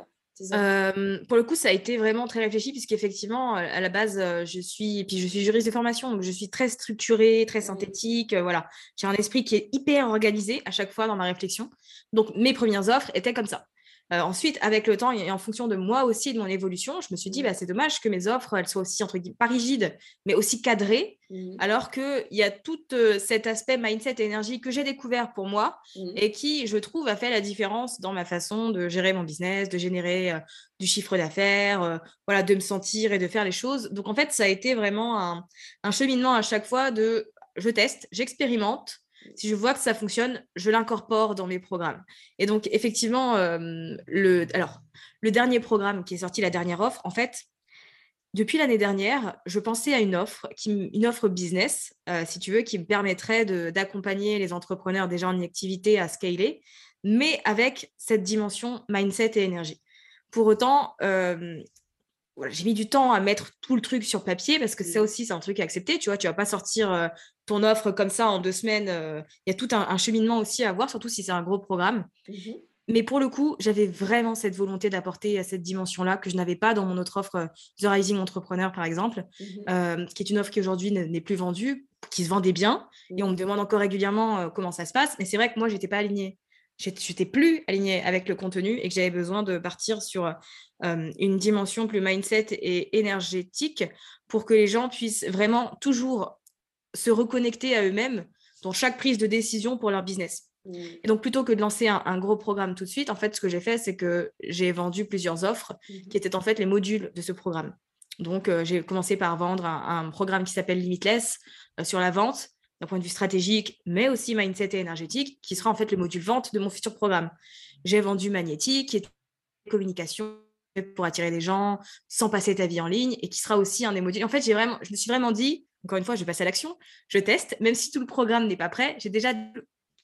euh, pour le coup, ça a été vraiment très réfléchi puisqu'effectivement, à la base, euh, je suis, puis je suis juriste de formation, donc je suis très structurée, très synthétique. voilà, j'ai un esprit qui est hyper organisé à chaque fois dans ma réflexion. Donc, mes premières offres étaient comme ça. Euh, ensuite, avec le temps et en fonction de moi aussi et de mon évolution, je me suis dit, bah, c'est dommage que mes offres, elles soient aussi, entre guillemets, pas rigides, mais aussi cadrées, mmh. alors qu'il y a tout euh, cet aspect mindset et énergie que j'ai découvert pour moi mmh. et qui, je trouve, a fait la différence dans ma façon de gérer mon business, de générer euh, du chiffre d'affaires, voilà, de me sentir et de faire les choses. Donc, en fait, ça a été vraiment un, un cheminement à chaque fois de je teste, j'expérimente, si je vois que ça fonctionne, je l'incorpore dans mes programmes. Et donc, effectivement, euh, le, alors, le dernier programme qui est sorti, la dernière offre, en fait, depuis l'année dernière, je pensais à une offre, qui, une offre business, euh, si tu veux, qui me permettrait d'accompagner les entrepreneurs déjà en activité à scaler, mais avec cette dimension mindset et énergie. Pour autant, euh, j'ai mis du temps à mettre tout le truc sur papier parce que ça mmh. aussi, c'est un truc à accepter. Tu vois, tu vas pas sortir ton offre comme ça en deux semaines. Euh, il y a tout un, cheminement aussi à voir, surtout si c'est un gros programme. Mmh Mais pour le coup, j'avais vraiment cette volonté d'apporter à cette dimension-là que je n'avais pas dans mon autre offre, euh, The Rising Entrepreneur, par exemple, mmh qui est une offre qui aujourd'hui n'est plus vendue, qui se vendait bien. Et on me demande encore régulièrement comment ça se passe. Mais c'est vrai que moi, je n'étais pas alignée j'étais plus alignée avec le contenu et que j'avais besoin de partir sur euh, une dimension plus mindset et énergétique pour que les gens puissent vraiment toujours se reconnecter à eux-mêmes dans chaque prise de décision pour leur business. Mmh. Et donc, plutôt que de lancer un, gros programme tout de suite, en fait, ce que j'ai fait, c'est que j'ai vendu plusieurs offres mmh. qui étaient en fait les modules de ce programme. Donc, euh, j'ai commencé par vendre un, programme qui s'appelle Limitless euh, sur la vente, d'un point de vue stratégique, mais aussi mindset et énergétique, qui sera en fait le module vente de mon futur programme. J'ai vendu Magnétique, qui est communication pour attirer des gens sans passer ta vie en ligne, et qui sera aussi un des modules. En fait, j'ai vraiment, je me suis vraiment dit, encore une fois, je vais passer à l'action, je teste, même si tout le programme n'est pas prêt, j'ai déjà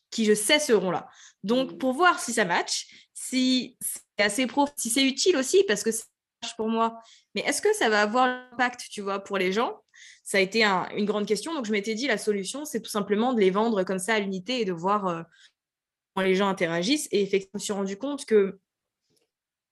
qui je sais seront là. Donc, mmh. pour voir si ça match, si c'est assez pro, si c'est utile aussi, parce que c'est pour moi, mais est-ce que ça va avoir l'impact, tu vois, pour les gens? Ça a été une grande question. Donc, je m'étais dit, la solution, c'est tout simplement de les vendre comme ça à l'unité et de voir euh, comment les gens interagissent. Et effectivement, je me suis rendu compte que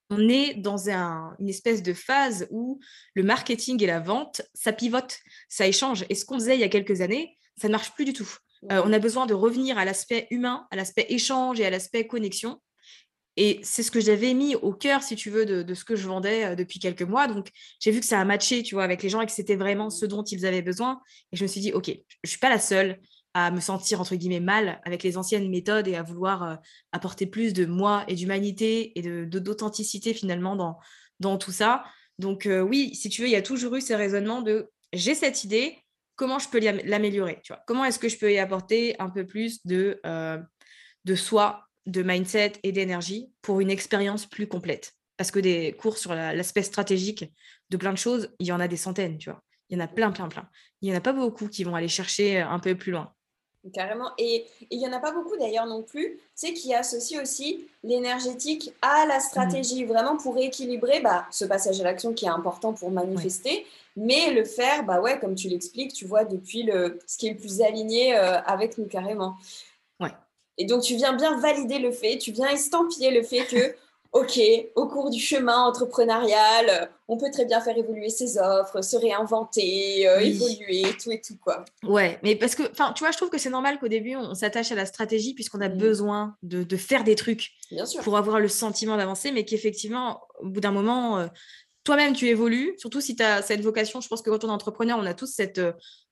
on est dans une espèce de phase où le marketing et la vente, ça pivote, ça échange. Et ce qu'on faisait il y a quelques années, ça ne marche plus du tout. Euh, on a besoin de revenir à l'aspect humain, à l'aspect échange et à l'aspect connexion. Et c'est ce que j'avais mis au cœur, si tu veux, de, ce que je vendais euh, depuis quelques mois. Donc, j'ai vu que ça a matché, tu vois, avec les gens et que c'était vraiment ce dont ils avaient besoin. Et je me suis dit, OK, je ne suis pas la seule à me sentir, entre guillemets, mal avec les anciennes méthodes et à vouloir euh, apporter plus de moi et d'humanité et d'authenticité, de, finalement, dans, dans tout ça. Donc, euh, oui, si tu veux, il y a toujours eu ces raisonnements de j'ai cette idée, comment je peux l'améliorer? Comment est-ce que je peux y apporter un peu plus de, de soi de mindset et d'énergie pour une expérience plus complète? Parce que des cours sur l'aspect stratégique de plein de choses, il y en a des centaines, tu vois. Il y en a plein, plein, plein. Il n'y en a pas beaucoup qui vont aller chercher un peu plus loin. Carrément. Et il n'y en a pas beaucoup d'ailleurs non plus, tu sais, qui associent aussi l'énergétique à la stratégie, mmh. vraiment pour équilibrer bah, ce passage à l'action qui est important pour manifester, mais le faire, bah ouais, comme tu l'expliques, tu vois, depuis le, ce qui est le plus aligné euh, avec nous carrément. Et donc, tu viens bien valider le fait, tu viens estampiller le fait que OK, au cours du chemin entrepreneurial, euh, on peut très bien faire évoluer ses offres, se réinventer, euh, évoluer, tout et tout, quoi. Ouais, mais parce que, enfin, tu vois, je trouve que c'est normal qu'au début, on, s'attache à la stratégie puisqu'on a mmh. besoin de, faire des trucs pour avoir le sentiment d'avancer, mais qu'effectivement, au bout d'un moment, euh, toi-même, tu évolues, surtout si tu as cette vocation. Je pense que quand on est entrepreneur, on a tous cette,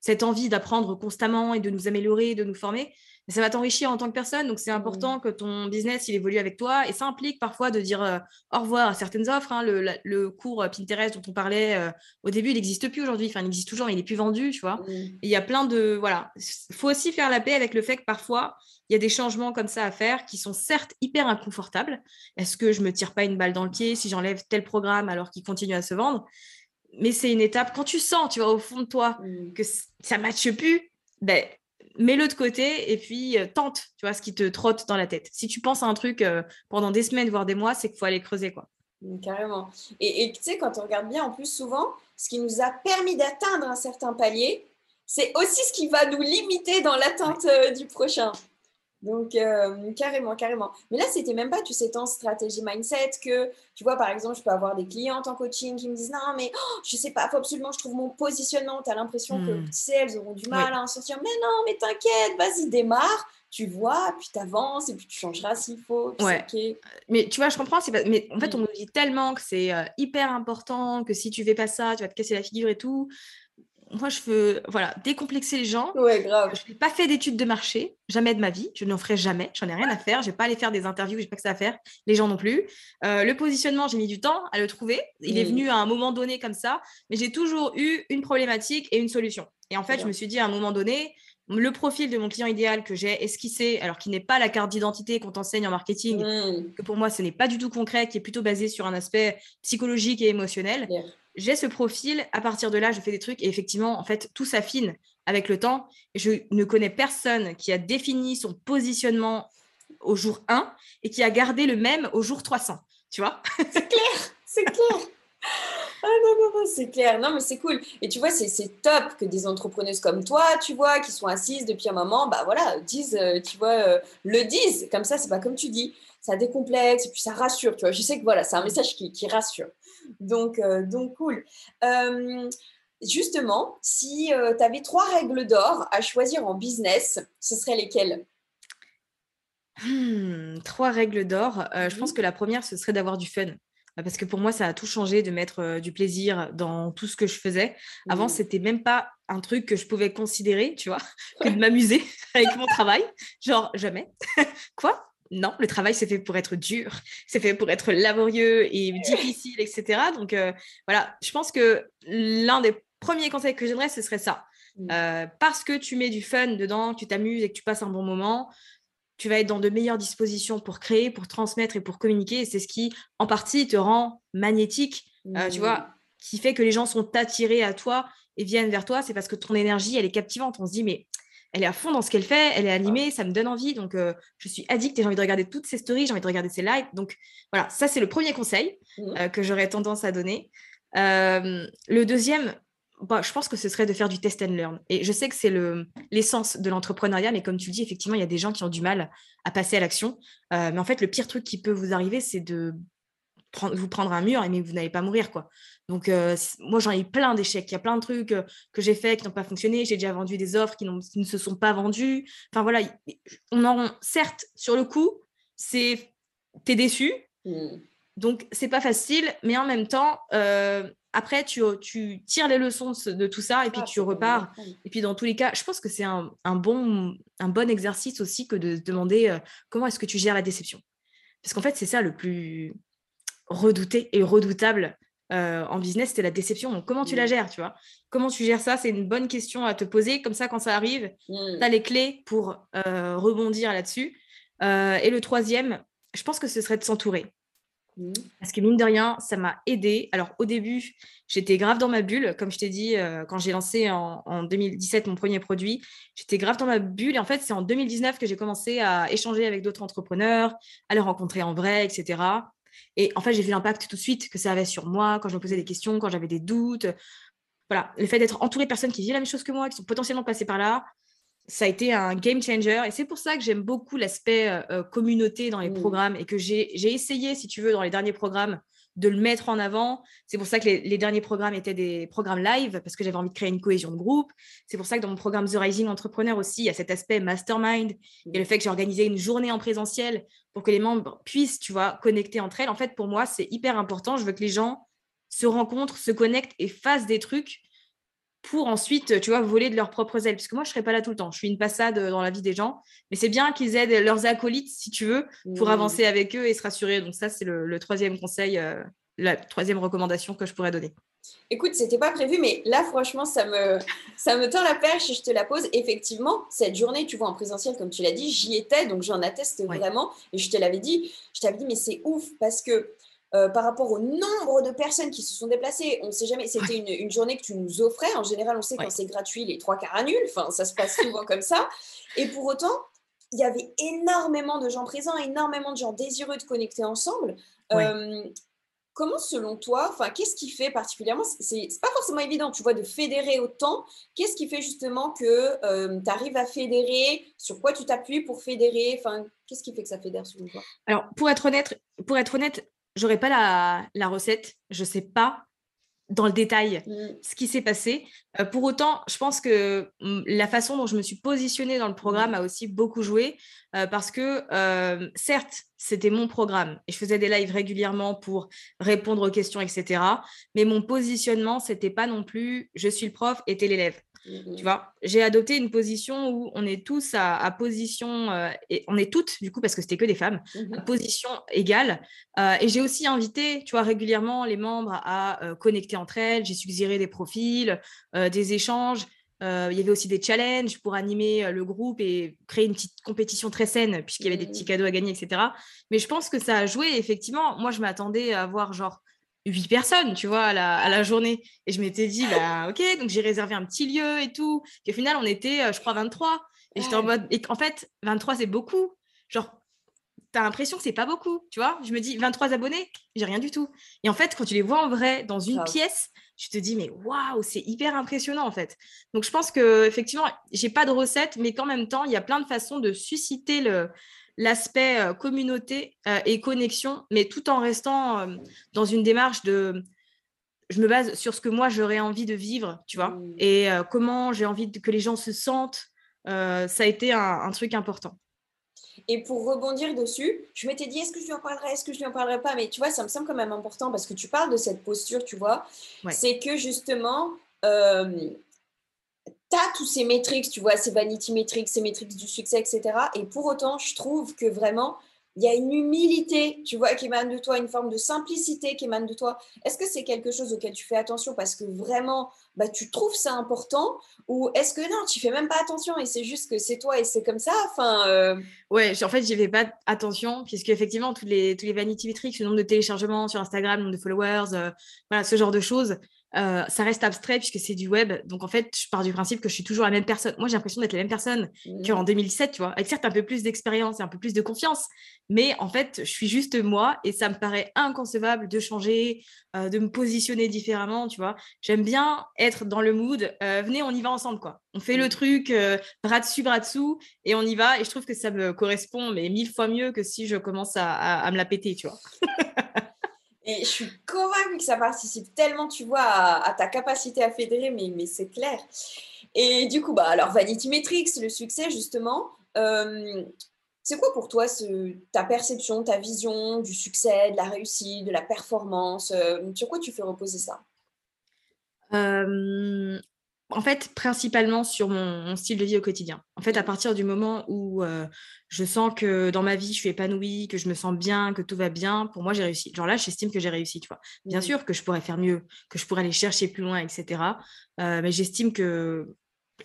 cette envie d'apprendre constamment et de nous améliorer, de nous former ça va t'enrichir en tant que personne. Donc, c'est mmh. important que ton business, il évolue avec toi. Et ça implique parfois de dire euh, au revoir à certaines offres. Hein. Le, cours euh, Pinterest dont on parlait euh, au début, il n'existe plus aujourd'hui. Enfin, il existe toujours, mais il n'est plus vendu, tu vois. Mmh. Il y a plein de... Voilà. Il faut aussi faire la paix avec le fait que parfois, il y a des changements comme ça à faire qui sont certes hyper inconfortables. Est-ce que je me tire pas une balle dans le pied si j'enlève tel programme alors qu'il continue à se vendre? Mais c'est une étape, quand tu sens, tu vois, au fond de toi, mmh. que ça ne matche plus, ben, mets-le de côté et puis euh, tente, tu vois, ce qui te trotte dans la tête. Si tu penses à un truc euh, pendant des semaines, voire des mois, c'est qu'il faut aller creuser, quoi. Carrément. Et tu sais, quand on regarde bien, en plus, souvent, ce qui nous a permis d'atteindre un certain palier, c'est aussi ce qui va nous limiter dans l'atteinte euh, du prochain. Donc, euh, carrément, carrément. Mais là, c'était même pas, tu sais, tant stratégie mindset que, tu vois, par exemple, je peux avoir des clientes en coaching qui me disent Non, mais oh, je sais pas, faut absolument je trouve mon positionnement. Tu as l'impression que, hmm. tu sais, elles auront du mal à en sortir. Mais non, mais t'inquiète, vas-y, démarre. Tu vois, puis tu avances et puis tu changeras s'il faut. Ouais. Mais tu vois, je comprends. Pas... Mais en fait, on hmm. nous dit tellement que c'est euh, hyper important, que si tu fais pas ça, tu vas te casser la figure et tout moi, je veux voilà, décomplexer les gens. Ouais, grave. Je n'ai pas fait d'études de marché, jamais de ma vie. Je n'en ferai jamais. J'en ai rien à faire. Je vais pas aller faire des interviews, je n'ai pas que ça à faire. Les gens non plus. Euh, le positionnement, j'ai mis du temps à le trouver. Il est mm. venu à un moment donné comme ça. Mais j'ai toujours eu une problématique et une solution. Et en fait, je me suis dit à un moment donné, le profil de mon client idéal que j'ai esquissé, alors qui n'est pas la carte d'identité qu'on t'enseigne en marketing, mm. que pour moi, ce n'est pas du tout concret, qui est plutôt basé sur un aspect psychologique et émotionnel j'ai ce profil, à partir de là, je fais des trucs et effectivement, en fait, tout s'affine avec le temps. Je ne connais personne qui a défini son positionnement au jour 1 et qui a gardé le même au jour 300. Tu vois? C'est clair, c'est clair. Ah non, non, non, c'est clair. Non, mais c'est cool. Et tu vois, c'est top que des entrepreneuses comme toi, tu vois, qui sont assises depuis un moment, bah voilà, disent, euh, tu vois, euh, le disent. Comme ça, c'est pas comme tu dis. Ça décomplexe et puis ça rassure, tu vois. Je sais que voilà, c'est un message qui, qui rassure. Donc, euh, donc cool. Euh, justement, si euh, tu avais trois règles d'or à choisir en business, ce seraient lesquelles? Hmm, Trois règles d'or. Je pense que la première, ce serait d'avoir du fun parce que pour moi, ça a tout changé de mettre du plaisir dans tout ce que je faisais. Avant, ce c'était même pas un truc que je pouvais considérer, tu vois, que de m'amuser avec mon travail. Genre, jamais. Quoi? Non, le travail, c'est fait pour être dur, c'est fait pour être laborieux et difficile, etc. Donc euh, voilà, je pense que l'un des premiers conseils que j'aimerais, ce serait ça. Mmh. Euh, parce que tu mets du fun dedans, tu t'amuses et que tu passes un bon moment, tu vas être dans de meilleures dispositions pour créer, pour transmettre et pour communiquer. Et c'est ce qui, en partie, te rend magnétique, euh, tu vois, mmh. qui fait que les gens sont attirés à toi et viennent vers toi. C'est parce que ton énergie, elle est captivante. On se dit, mais elle est à fond dans ce qu'elle fait, elle est animée, ça me donne envie. Donc, euh, je suis addict et j'ai envie de regarder toutes ses stories, j'ai envie de regarder ses lives. Donc, voilà, ça, c'est le premier conseil mmh. euh, que j'aurais tendance à donner. Euh, le deuxième, bah, je pense que ce serait de faire du test and learn. Et je sais que c'est l'essence de l'entrepreneuriat, mais comme tu le dis, effectivement, il y a des gens qui ont du mal à passer à l'action. mais en fait, le pire truc qui peut vous arriver, c'est de vous prendre un mur, mais vous n'allez pas mourir. quoi. Donc, euh, moi, j'en ai eu plein d'échecs. Il y a plein de trucs euh, que j'ai fait qui n'ont pas fonctionné. J'ai déjà vendu des offres qui, ne se sont pas vendues. Enfin, voilà. On en, certes, sur le coup, c'est es déçu. Mmh. Donc, c'est pas facile. Mais en même temps, euh, après, tu, tu, tires les leçons de tout ça et puis ah, tu repars. Et puis, dans tous les cas, je pense que c'est un, un, bon, un bon exercice aussi que de se demander comment est-ce que tu gères la déception. Parce qu'en fait, c'est ça le plus redouté et redoutable euh, en business, c'est la déception. Donc, comment tu la mmh. gères, tu vois? Comment tu gères ça? C'est une bonne question à te poser. Comme ça, quand ça arrive, mmh. tu as les clés pour euh, rebondir là-dessus. Euh, et le troisième, je pense que ce serait de s'entourer. Mmh. Parce que mine de rien, ça m'a aidé. Alors au début, j'étais grave dans ma bulle. Comme je t'ai dit, quand j'ai lancé en, en, 2017 mon premier produit, j'étais grave dans ma bulle. Et en fait, c'est en 2019 que j'ai commencé à échanger avec d'autres entrepreneurs, à les rencontrer en vrai, etc. Et en fait, j'ai vu l'impact tout de suite que ça avait sur moi, quand je me posais des questions, quand j'avais des doutes. Voilà, le fait d'être entouré de personnes qui vivent la même chose que moi, qui sont potentiellement passées par là, ça a été un game changer. Et c'est pour ça que j'aime beaucoup l'aspect communauté dans les mmh. programmes et que j'ai essayé, si tu veux, dans les derniers programmes, de le mettre en avant. C'est pour ça que les, derniers programmes étaient des programmes live, parce que j'avais envie de créer une cohésion de groupe. C'est pour ça que dans mon programme The Rising Entrepreneur aussi, il y a cet aspect mastermind et le fait que j'ai organisé une journée en présentiel pour que les membres puissent, tu vois, connecter entre elles. En fait, pour moi, c'est hyper important. Je veux que les gens se rencontrent, se connectent et fassent des trucs pour ensuite, tu vois, voler de leurs propres ailes. Parce que moi, je ne serai pas là tout le temps. Je suis une passade dans la vie des gens. Mais c'est bien qu'ils aident leurs acolytes, si tu veux, pour mmh. avancer avec eux et se rassurer. Donc ça, c'est le, troisième conseil, euh, la troisième recommandation que je pourrais donner. Écoute, c'était pas prévu, mais là, franchement, ça me, ça me tend la perche et je te la pose. Effectivement, cette journée, tu vois, en présentiel, comme tu l'as dit, j'y étais, donc j'en atteste vraiment. Et je te l'avais dit, je t'avais dit, mais c'est ouf parce que euh, par rapport au nombre de personnes qui se sont déplacées. On ne sait jamais, c'était une, journée que tu nous offrais. En général, on sait quand c'est gratuit, les trois quarts annulent. Enfin, ça se passe souvent comme ça. Et pour autant, il y avait énormément de gens présents, énormément de gens désireux de connecter ensemble. Euh, comment, selon toi, enfin, qu'est-ce qui fait particulièrement, c'est pas forcément évident, tu vois, de fédérer autant. Qu'est-ce qui fait justement que euh, tu arrives à fédérer? Sur quoi tu t'appuies pour fédérer? Enfin, qu'est-ce qui fait que ça fédère selon toi? Alors, pour être honnête, pour être honnête, j'aurais pas la, la, recette, je sais pas dans le détail mm. ce qui s'est passé. Euh, pour autant, je pense que mm, la façon dont je me suis positionnée dans le programme mm. a aussi beaucoup joué euh, parce que euh, certes, c'était mon programme et je faisais des lives régulièrement pour répondre aux questions, etc. Mais mon positionnement, c'était pas non plus je suis le prof et t'es l'élève. Tu vois, j'ai adopté une position où on est tous à, position, euh, et on est toutes, du coup, parce que c'était que des femmes, à mmh position égale. Euh, et j'ai aussi invité, tu vois, régulièrement les membres à euh, connecter entre elles. J'ai suggéré des profils, des échanges. il y avait aussi des challenges pour animer le groupe et créer une petite compétition très saine, puisqu'il y avait des petits mmh cadeaux à gagner, etc. Mais je pense que ça a joué, effectivement. Moi, je m'attendais à voir genre huit personnes, tu vois, à la, journée. Et je m'étais dit, bah, ok, donc j'ai réservé un petit lieu et tout. Et au final, on était, euh, je crois, 23. Et j'étais en mode, et en fait, 23, c'est beaucoup. Genre, t'as l'impression que c'est pas beaucoup, tu vois. Je me dis, 23 abonnés, j'ai rien du tout. Et en fait, quand tu les vois en vrai dans une pièce, tu te dis, mais waouh, c'est hyper impressionnant, en fait. Donc, je pense que, effectivement, j'ai pas de recette, mais qu'en même temps, il y a plein de façons de susciter le, l'aspect euh, communauté euh, et connexion, mais tout en restant euh, dans une démarche de je me base sur ce que moi j'aurais envie de vivre, tu vois, mmh. et comment j'ai envie que les gens se sentent. ça a été un, truc important. Et pour rebondir dessus, je m'étais dit, est-ce que je lui en parlerai, est-ce que je lui en parlerai pas Mais tu vois, ça me semble quand même important parce que tu parles de cette posture, tu vois. C'est que justement, tous ces métriques, tu vois, ces vanity métriques, ces métriques du succès, etc. Et pour autant, je trouve que vraiment, il y a une humilité, tu vois, qui émane de toi, une forme de simplicité qui émane de toi. Est-ce que c'est quelque chose auquel tu fais attention parce que vraiment, bah, tu trouves ça important Ou est-ce que non, tu fais même pas attention et c'est juste que c'est toi et c'est comme ça? Enfin, euh... Ouais, en fait, j'y fais pas attention puisque effectivement, tous les, tous les vanity metrics, le nombre de téléchargements sur Instagram, le nombre de followers, euh, voilà, ce genre de choses, euh, ça reste abstrait puisque c'est du web. Donc, en fait, je pars du principe que je suis toujours la même personne. Moi, j'ai l'impression d'être la même personne mmh. qu'en 2007, tu vois, avec certes un peu plus d'expérience et un peu plus de confiance. Mais en fait, je suis juste moi et ça me paraît inconcevable de changer, euh, de me positionner différemment, tu vois. J'aime bien être dans le mood. Euh, venez, on y va ensemble, quoi. On fait le mmh. truc, bras dessus, bras dessous, et on y va. Et je trouve que ça me correspond, mais mille fois mieux que si je commence à, à me la péter, tu vois. Et je suis convaincue que ça participe tellement, tu vois, à, ta capacité à fédérer, mais, c'est clair. Et du coup, bah, alors Vanity Metrics, le succès, justement, euh, c'est quoi pour toi ta perception, ta vision du succès, de la réussite, de la performance euh, Sur quoi tu fais reposer ça? Euh, en fait, principalement sur mon, style de vie au quotidien. En fait, à partir du moment où euh, je sens que dans ma vie, je suis épanouie, que je me sens bien, que tout va bien, pour moi, j'ai réussi. Genre là, j'estime que j'ai réussi, tu vois. Bien mmh. sûr que je pourrais faire mieux, que je pourrais aller chercher plus loin, etc. Euh, mais j'estime que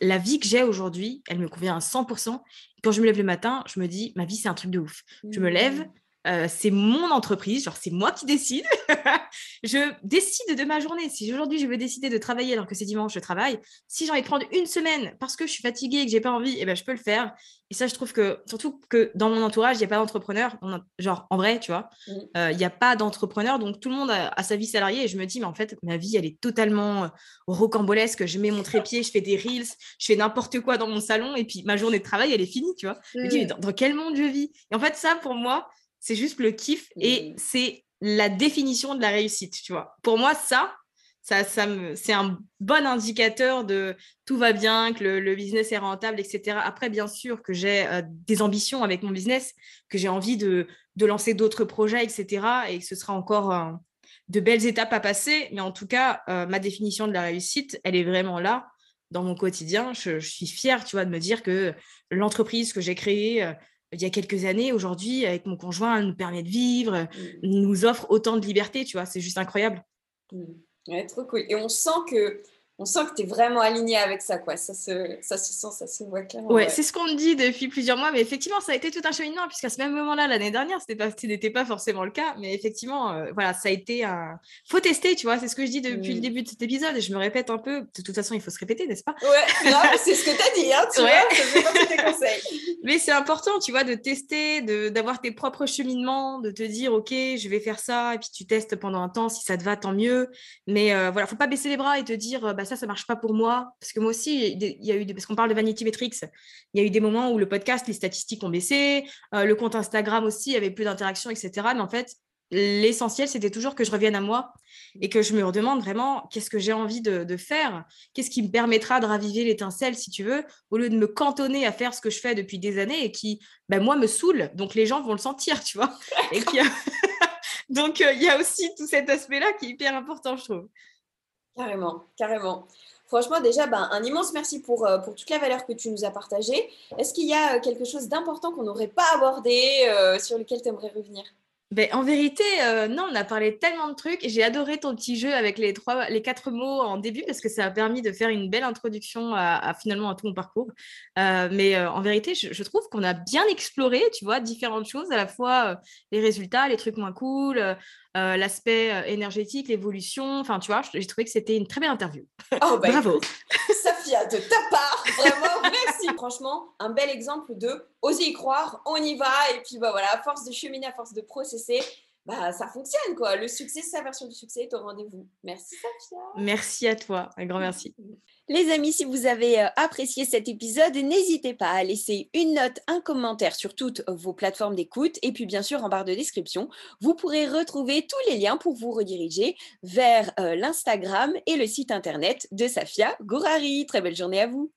la vie que j'ai aujourd'hui, elle me convient à 100%. Quand je me lève le matin, je me dis, ma vie, c'est un truc de ouf. Je me lève, mmh. Euh, c'est mon entreprise, genre c'est moi qui décide. je décide de ma journée. Si aujourd'hui je veux décider de travailler alors que c'est dimanche, je travaille. Si j'ai envie de prendre une semaine parce que je suis fatiguée et que j'ai pas envie, eh ben, je peux le faire. Et ça, je trouve que, surtout que dans mon entourage, il n'y a pas d'entrepreneur. Genre, en vrai, tu vois, mmh. euh, il n'y a pas d'entrepreneur. Donc, tout le monde a, sa vie salariée. Et je me dis, mais en fait, ma vie, elle est totalement rocambolesque. Je mets mon trépied, je fais des reels, je fais n'importe quoi dans mon salon. Et puis, ma journée de travail, elle est finie, tu vois. Je me dis, mais dans, dans, quel monde je vis? Et en fait, ça, pour moi, c'est juste le kiff et mmh. c'est la définition de la réussite, tu vois. Pour moi, ça, ça, ça me, c'est un bon indicateur de tout va bien, que le, business est rentable, etc. Après, bien sûr que j'ai euh, des ambitions avec mon business, que j'ai envie de, de lancer d'autres projets, etc. Et que ce sera encore euh, de belles étapes à passer. Mais en tout cas, euh, ma définition de la réussite, elle est vraiment là dans mon quotidien. Je, je suis fière, tu vois, de me dire que l'entreprise que j'ai créée il y a quelques années, aujourd'hui, avec mon conjoint, elle nous permet de vivre, mmh. nous offre autant de liberté, tu vois, c'est juste incroyable. Mmh. Ouais, trop cool. Et on sent que on sent que tu es vraiment aligné avec ça, quoi. Ça se, ça se sent, ça se voit clairement. Ouais, c'est ce qu'on me dit depuis plusieurs mois, mais effectivement, ça a été tout un cheminement, puisqu'à ce même moment-là, l'année dernière, ce n'était pas, forcément le cas, mais effectivement, euh, voilà, ça a été un. faut tester, tu vois, c'est ce que je dis depuis le mm. début de cet épisode, et je me répète un peu, de toute façon, il faut se répéter, n'est-ce pas? Ouais, c'est ce que tu as dit, hein, tu ouais. vois, tes conseils. Mais c'est important, tu vois, de tester, d'avoir tes propres cheminements, de te dire, OK, je vais faire ça, et puis tu testes pendant un temps, si ça te va, tant mieux, mais euh, voilà, faut pas baisser les bras et te dire, bah, ça, ça marche pas pour moi. Parce que moi aussi, il y a eu, parce qu'on parle de Vanity Metrics, il y a eu des moments où le podcast, les statistiques ont baissé, euh, le compte Instagram aussi, il y avait plus d'interactions, etc. Mais en fait, l'essentiel, c'était toujours que je revienne à moi et que je me redemande vraiment qu'est-ce que j'ai envie de, faire, qu'est-ce qui me permettra de raviver l'étincelle, si tu veux, au lieu de me cantonner à faire ce que je fais depuis des années et qui, ben, moi, me saoule. Donc, les gens vont le sentir, tu vois. Et Donc, euh, il y a aussi tout cet aspect-là qui est hyper important, je trouve. Carrément, carrément. Franchement, déjà, ben, un immense merci pour, euh, pour toute la valeur que tu nous as partagée. Est-ce qu'il y a euh, quelque chose d'important qu'on n'aurait pas abordé, euh, sur lequel tu aimerais revenir? Ben, en vérité, non, on a parlé tellement de trucs j'ai adoré ton petit jeu avec les, trois, les quatre mots en début parce que ça a permis de faire une belle introduction à, finalement à tout mon parcours. mais en vérité, je, trouve qu'on a bien exploré, tu vois, différentes choses, à la fois les résultats, les trucs moins cool, euh, l'aspect euh, énergétique, l'évolution. Enfin, tu vois, j'ai trouvé que c'était une très belle interview. Oh, bah, Bravo. Safia, de ta part, vraiment, merci. Franchement, un bel exemple de oser y croire, on y va. Et puis, bah voilà, à force de cheminer, à force de processer, bah, ça fonctionne quoi. Le succès, sa version du succès est au rendez-vous. Merci Safia. Merci à toi, un grand merci. Les amis, si vous avez euh, apprécié cet épisode, n'hésitez pas à laisser une note, un commentaire sur toutes vos plateformes d'écoute et puis bien sûr en barre de description, vous pourrez retrouver tous les liens pour vous rediriger vers euh, l'Instagram et le site internet de Safia Gourari. Très belle journée à vous.